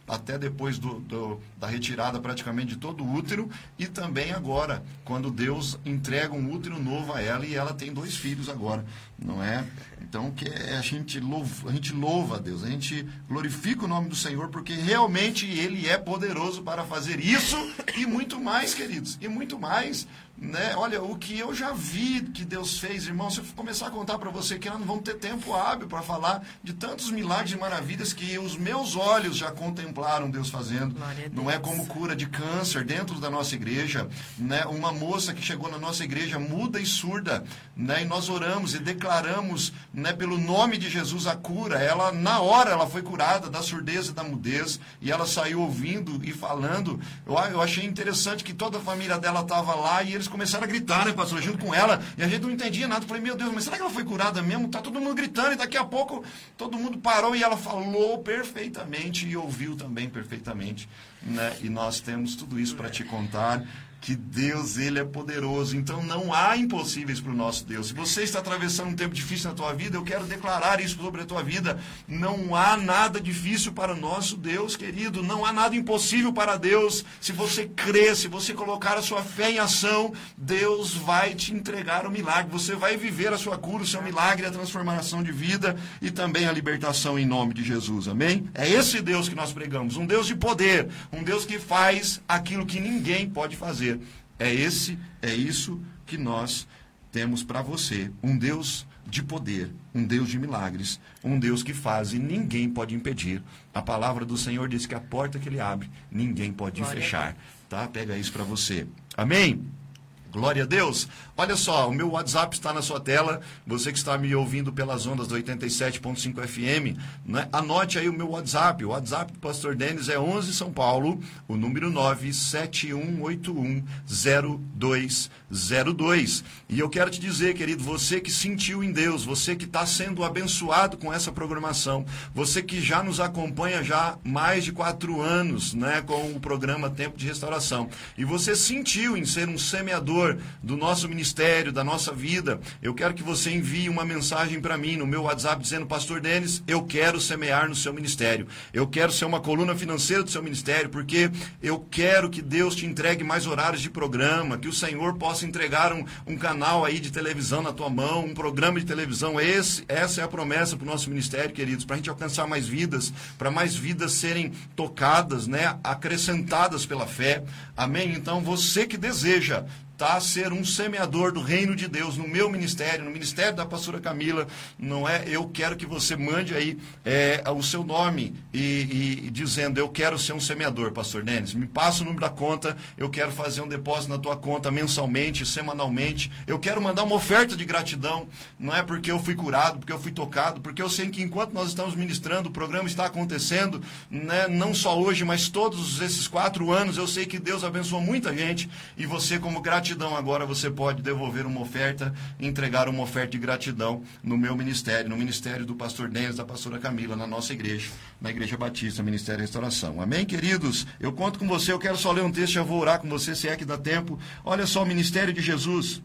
até depois do, do, da retirada praticamente de todo o útero, e também agora, quando Deus entrega um útero novo a ela e ela tem dois filhos agora, não é? Então que é, a gente louva, a gente louva a Deus, a gente glorifica o nome do Senhor porque realmente ele é poderoso para fazer isso e muito mais, queridos, e muito mais. Né? Olha, o que eu já vi que Deus fez, irmão, se eu começar a contar para você que nós não vamos ter tempo hábil para falar de tantos milagres e maravilhas que os meus olhos já contemplaram Deus fazendo. Não é como cura de câncer dentro da nossa igreja, né? Uma moça que chegou na nossa igreja muda e surda, né? E nós oramos e declaramos, né, pelo nome de Jesus a cura. Ela na hora ela foi curada da surdez e da mudez e ela saiu ouvindo e falando. Eu, eu achei interessante que toda a família dela estava lá e eles começaram a gritar, né, pastor, junto com ela, e a gente não entendia nada. Falei, meu Deus, mas será que ela foi curada mesmo? Tá todo mundo gritando, e daqui a pouco todo mundo parou e ela falou perfeitamente e ouviu também perfeitamente. Né? E nós temos tudo isso para te contar que Deus ele é poderoso. Então não há impossíveis para o nosso Deus. Se você está atravessando um tempo difícil na tua vida, eu quero declarar isso sobre a tua vida. Não há nada difícil para o nosso Deus, querido. Não há nada impossível para Deus. Se você crer, se você colocar a sua fé em ação, Deus vai te entregar o milagre. Você vai viver a sua cura, o seu milagre, a transformação de vida e também a libertação em nome de Jesus. Amém? É esse Deus que nós pregamos, um Deus de poder, um Deus que faz aquilo que ninguém pode fazer. É esse, é isso que nós temos para você. Um Deus de poder, um Deus de milagres, um Deus que faz e ninguém pode impedir. A palavra do Senhor diz que a porta que ele abre, ninguém pode Glória fechar. Tá? Pega isso para você. Amém? Glória a Deus. Olha só, o meu WhatsApp está na sua tela. Você que está me ouvindo pelas ondas do 87.5 FM, né? anote aí o meu WhatsApp. O WhatsApp do Pastor Denis é 11 São Paulo, o número 971810202. E eu quero te dizer, querido, você que sentiu em Deus, você que está sendo abençoado com essa programação, você que já nos acompanha já mais de quatro anos, né, com o programa Tempo de Restauração, e você sentiu em ser um semeador do nosso ministério, da nossa vida, eu quero que você envie uma mensagem para mim no meu WhatsApp dizendo: Pastor Denis, eu quero semear no seu ministério. Eu quero ser uma coluna financeira do seu ministério, porque eu quero que Deus te entregue mais horários de programa, que o Senhor possa entregar um, um canal aí de televisão na tua mão, um programa de televisão. Esse, essa é a promessa para o nosso ministério, queridos, para a gente alcançar mais vidas, para mais vidas serem tocadas, né, acrescentadas pela fé. Amém? Então, você que deseja tá? Ser um semeador do reino de Deus no meu ministério, no ministério da pastora Camila, não é? Eu quero que você mande aí é, o seu nome e, e, e, dizendo, eu quero ser um semeador, pastor Denis. Me passa o número da conta, eu quero fazer um depósito na tua conta mensalmente, semanalmente. Eu quero mandar uma oferta de gratidão, não é porque eu fui curado, porque eu fui tocado, porque eu sei que enquanto nós estamos ministrando, o programa está acontecendo, né? não só hoje, mas todos esses quatro anos, eu sei que Deus abençoou muita gente e você, como gratidão, gratidão agora você pode devolver uma oferta, entregar uma oferta de gratidão no meu ministério, no ministério do pastor Denis, da pastora Camila, na nossa igreja, na Igreja Batista, Ministério e Restauração. Amém, queridos? Eu conto com você, eu quero só ler um texto, já vou orar com você, se é que dá tempo. Olha só, o ministério de Jesus.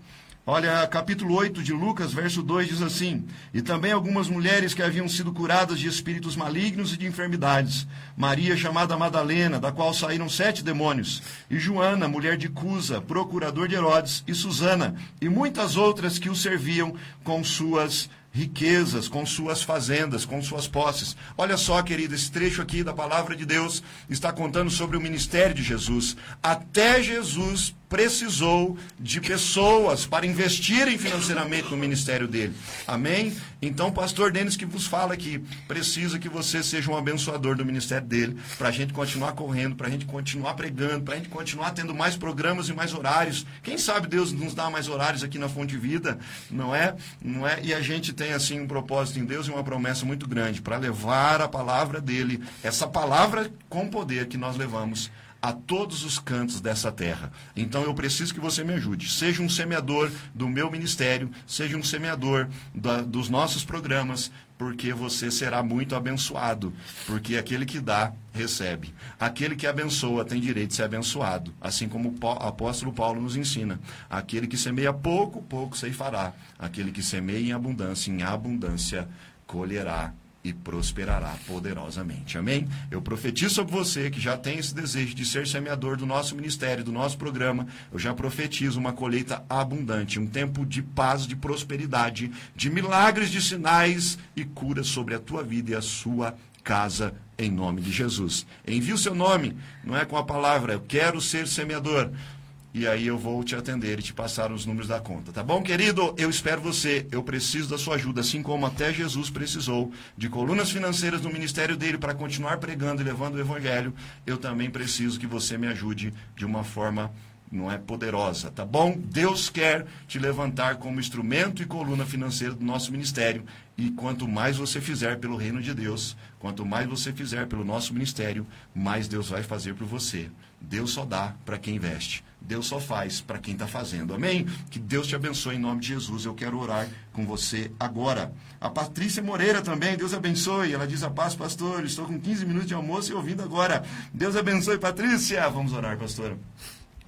Olha, capítulo 8 de Lucas, verso 2 diz assim: E também algumas mulheres que haviam sido curadas de espíritos malignos e de enfermidades. Maria, chamada Madalena, da qual saíram sete demônios. E Joana, mulher de Cusa, procurador de Herodes. E Susana, e muitas outras que o serviam com suas riquezas, com suas fazendas, com suas posses. Olha só, querido, esse trecho aqui da palavra de Deus está contando sobre o ministério de Jesus. Até Jesus precisou de pessoas para investirem financeiramente no ministério dele. Amém? Então, pastor Denis que vos fala aqui, precisa que você seja um abençoador do ministério dele, para a gente continuar correndo, para a gente continuar pregando, para a gente continuar tendo mais programas e mais horários. Quem sabe Deus nos dá mais horários aqui na Fonte Vida, não é? Não é? E a gente tem assim um propósito em Deus e uma promessa muito grande para levar a palavra dele, essa palavra com poder que nós levamos a todos os cantos dessa terra. Então eu preciso que você me ajude. Seja um semeador do meu ministério, seja um semeador da, dos nossos programas, porque você será muito abençoado. Porque aquele que dá, recebe. Aquele que abençoa tem direito de ser abençoado. Assim como o apóstolo Paulo nos ensina. Aquele que semeia pouco, pouco se fará. Aquele que semeia em abundância, em abundância colherá e prosperará poderosamente. Amém? Eu profetizo sobre você que já tem esse desejo de ser semeador do nosso ministério, do nosso programa. Eu já profetizo uma colheita abundante, um tempo de paz, de prosperidade, de milagres, de sinais e curas sobre a tua vida e a sua casa em nome de Jesus. Envie o seu nome, não é com a palavra eu quero ser semeador e aí eu vou te atender e te passar os números da conta. Tá bom, querido? Eu espero você. Eu preciso da sua ajuda, assim como até Jesus precisou de colunas financeiras no ministério dele para continuar pregando e levando o evangelho. Eu também preciso que você me ajude de uma forma não é poderosa, tá bom? Deus quer te levantar como instrumento e coluna financeira do nosso ministério. E quanto mais você fizer pelo reino de Deus, quanto mais você fizer pelo nosso ministério, mais Deus vai fazer por você. Deus só dá para quem investe. Deus só faz para quem está fazendo. Amém? Que Deus te abençoe em nome de Jesus. Eu quero orar com você agora. A Patrícia Moreira também, Deus abençoe. Ela diz a paz, pastor. Estou com 15 minutos de almoço e ouvindo agora. Deus abençoe, Patrícia. Vamos orar, pastora.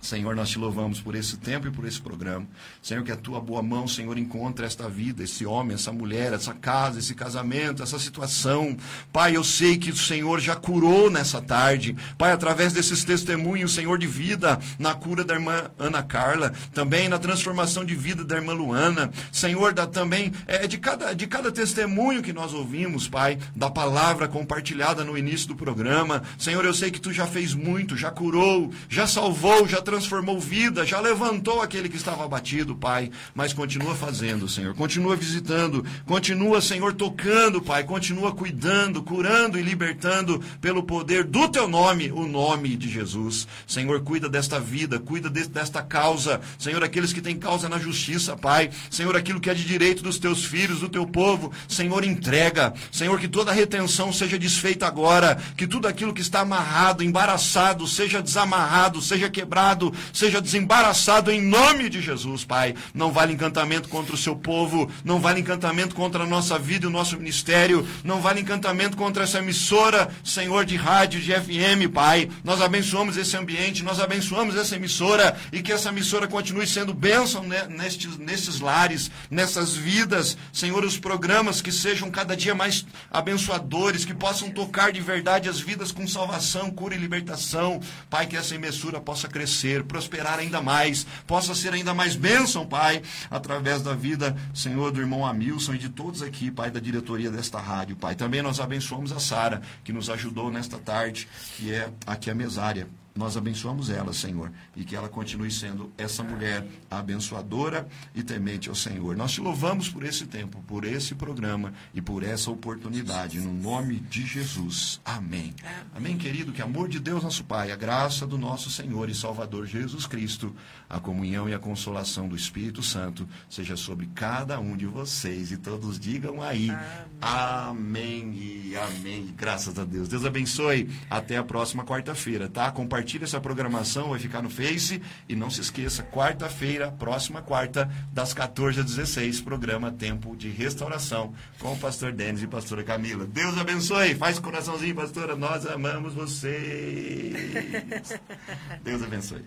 Senhor, nós te louvamos por esse tempo e por esse programa. Senhor, que a tua boa mão, Senhor, encontre esta vida, esse homem, essa mulher, essa casa, esse casamento, essa situação. Pai, eu sei que o Senhor já curou nessa tarde. Pai, através desses testemunhos, Senhor, de vida, na cura da irmã Ana Carla, também na transformação de vida da irmã Luana. Senhor, da, também é, de, cada, de cada testemunho que nós ouvimos, Pai, da palavra compartilhada no início do programa. Senhor, eu sei que tu já fez muito, já curou, já salvou, já transformou vida, já levantou aquele que estava abatido, Pai, mas continua fazendo, Senhor. Continua visitando, continua, Senhor, tocando, Pai, continua cuidando, curando e libertando pelo poder do teu nome, o nome de Jesus. Senhor, cuida desta vida, cuida de, desta causa. Senhor, aqueles que têm causa na justiça, Pai. Senhor, aquilo que é de direito dos teus filhos, do teu povo. Senhor, entrega. Senhor, que toda retenção seja desfeita agora, que tudo aquilo que está amarrado, embaraçado, seja desamarrado, seja quebrado seja desembaraçado em nome de Jesus, Pai. Não vale encantamento contra o seu povo, não vale encantamento contra a nossa vida e o nosso ministério, não vale encantamento contra essa emissora, Senhor, de rádio, de FM, Pai. Nós abençoamos esse ambiente, nós abençoamos essa emissora e que essa emissora continue sendo bênção nestes, nesses lares, nessas vidas, Senhor, os programas que sejam cada dia mais abençoadores, que possam tocar de verdade as vidas com salvação, cura e libertação. Pai, que essa emissora possa crescer crescer, prosperar ainda mais, possa ser ainda mais bênção, Pai, através da vida, Senhor, do irmão Amilson e de todos aqui, Pai, da diretoria desta rádio, Pai. Também nós abençoamos a Sara, que nos ajudou nesta tarde, que é aqui a mesária. Nós abençoamos ela, Senhor, e que ela continue sendo essa mulher abençoadora e temente ao Senhor. Nós te louvamos por esse tempo, por esse programa e por essa oportunidade, no nome de Jesus. Amém. Amém, querido. Que amor de Deus, nosso Pai, a graça do nosso Senhor e Salvador Jesus Cristo, a comunhão e a consolação do Espírito Santo seja sobre cada um de vocês. E todos digam aí: Amém, amém e amém. Graças a Deus. Deus abençoe. Até a próxima quarta-feira, tá? Compartilhe compartilhe essa programação, vai ficar no Face. E não se esqueça, quarta-feira, próxima quarta, das 14 às 16, programa Tempo de Restauração, com o pastor Denis e pastora Camila. Deus abençoe. Faz coraçãozinho, pastora. Nós amamos vocês. Deus abençoe.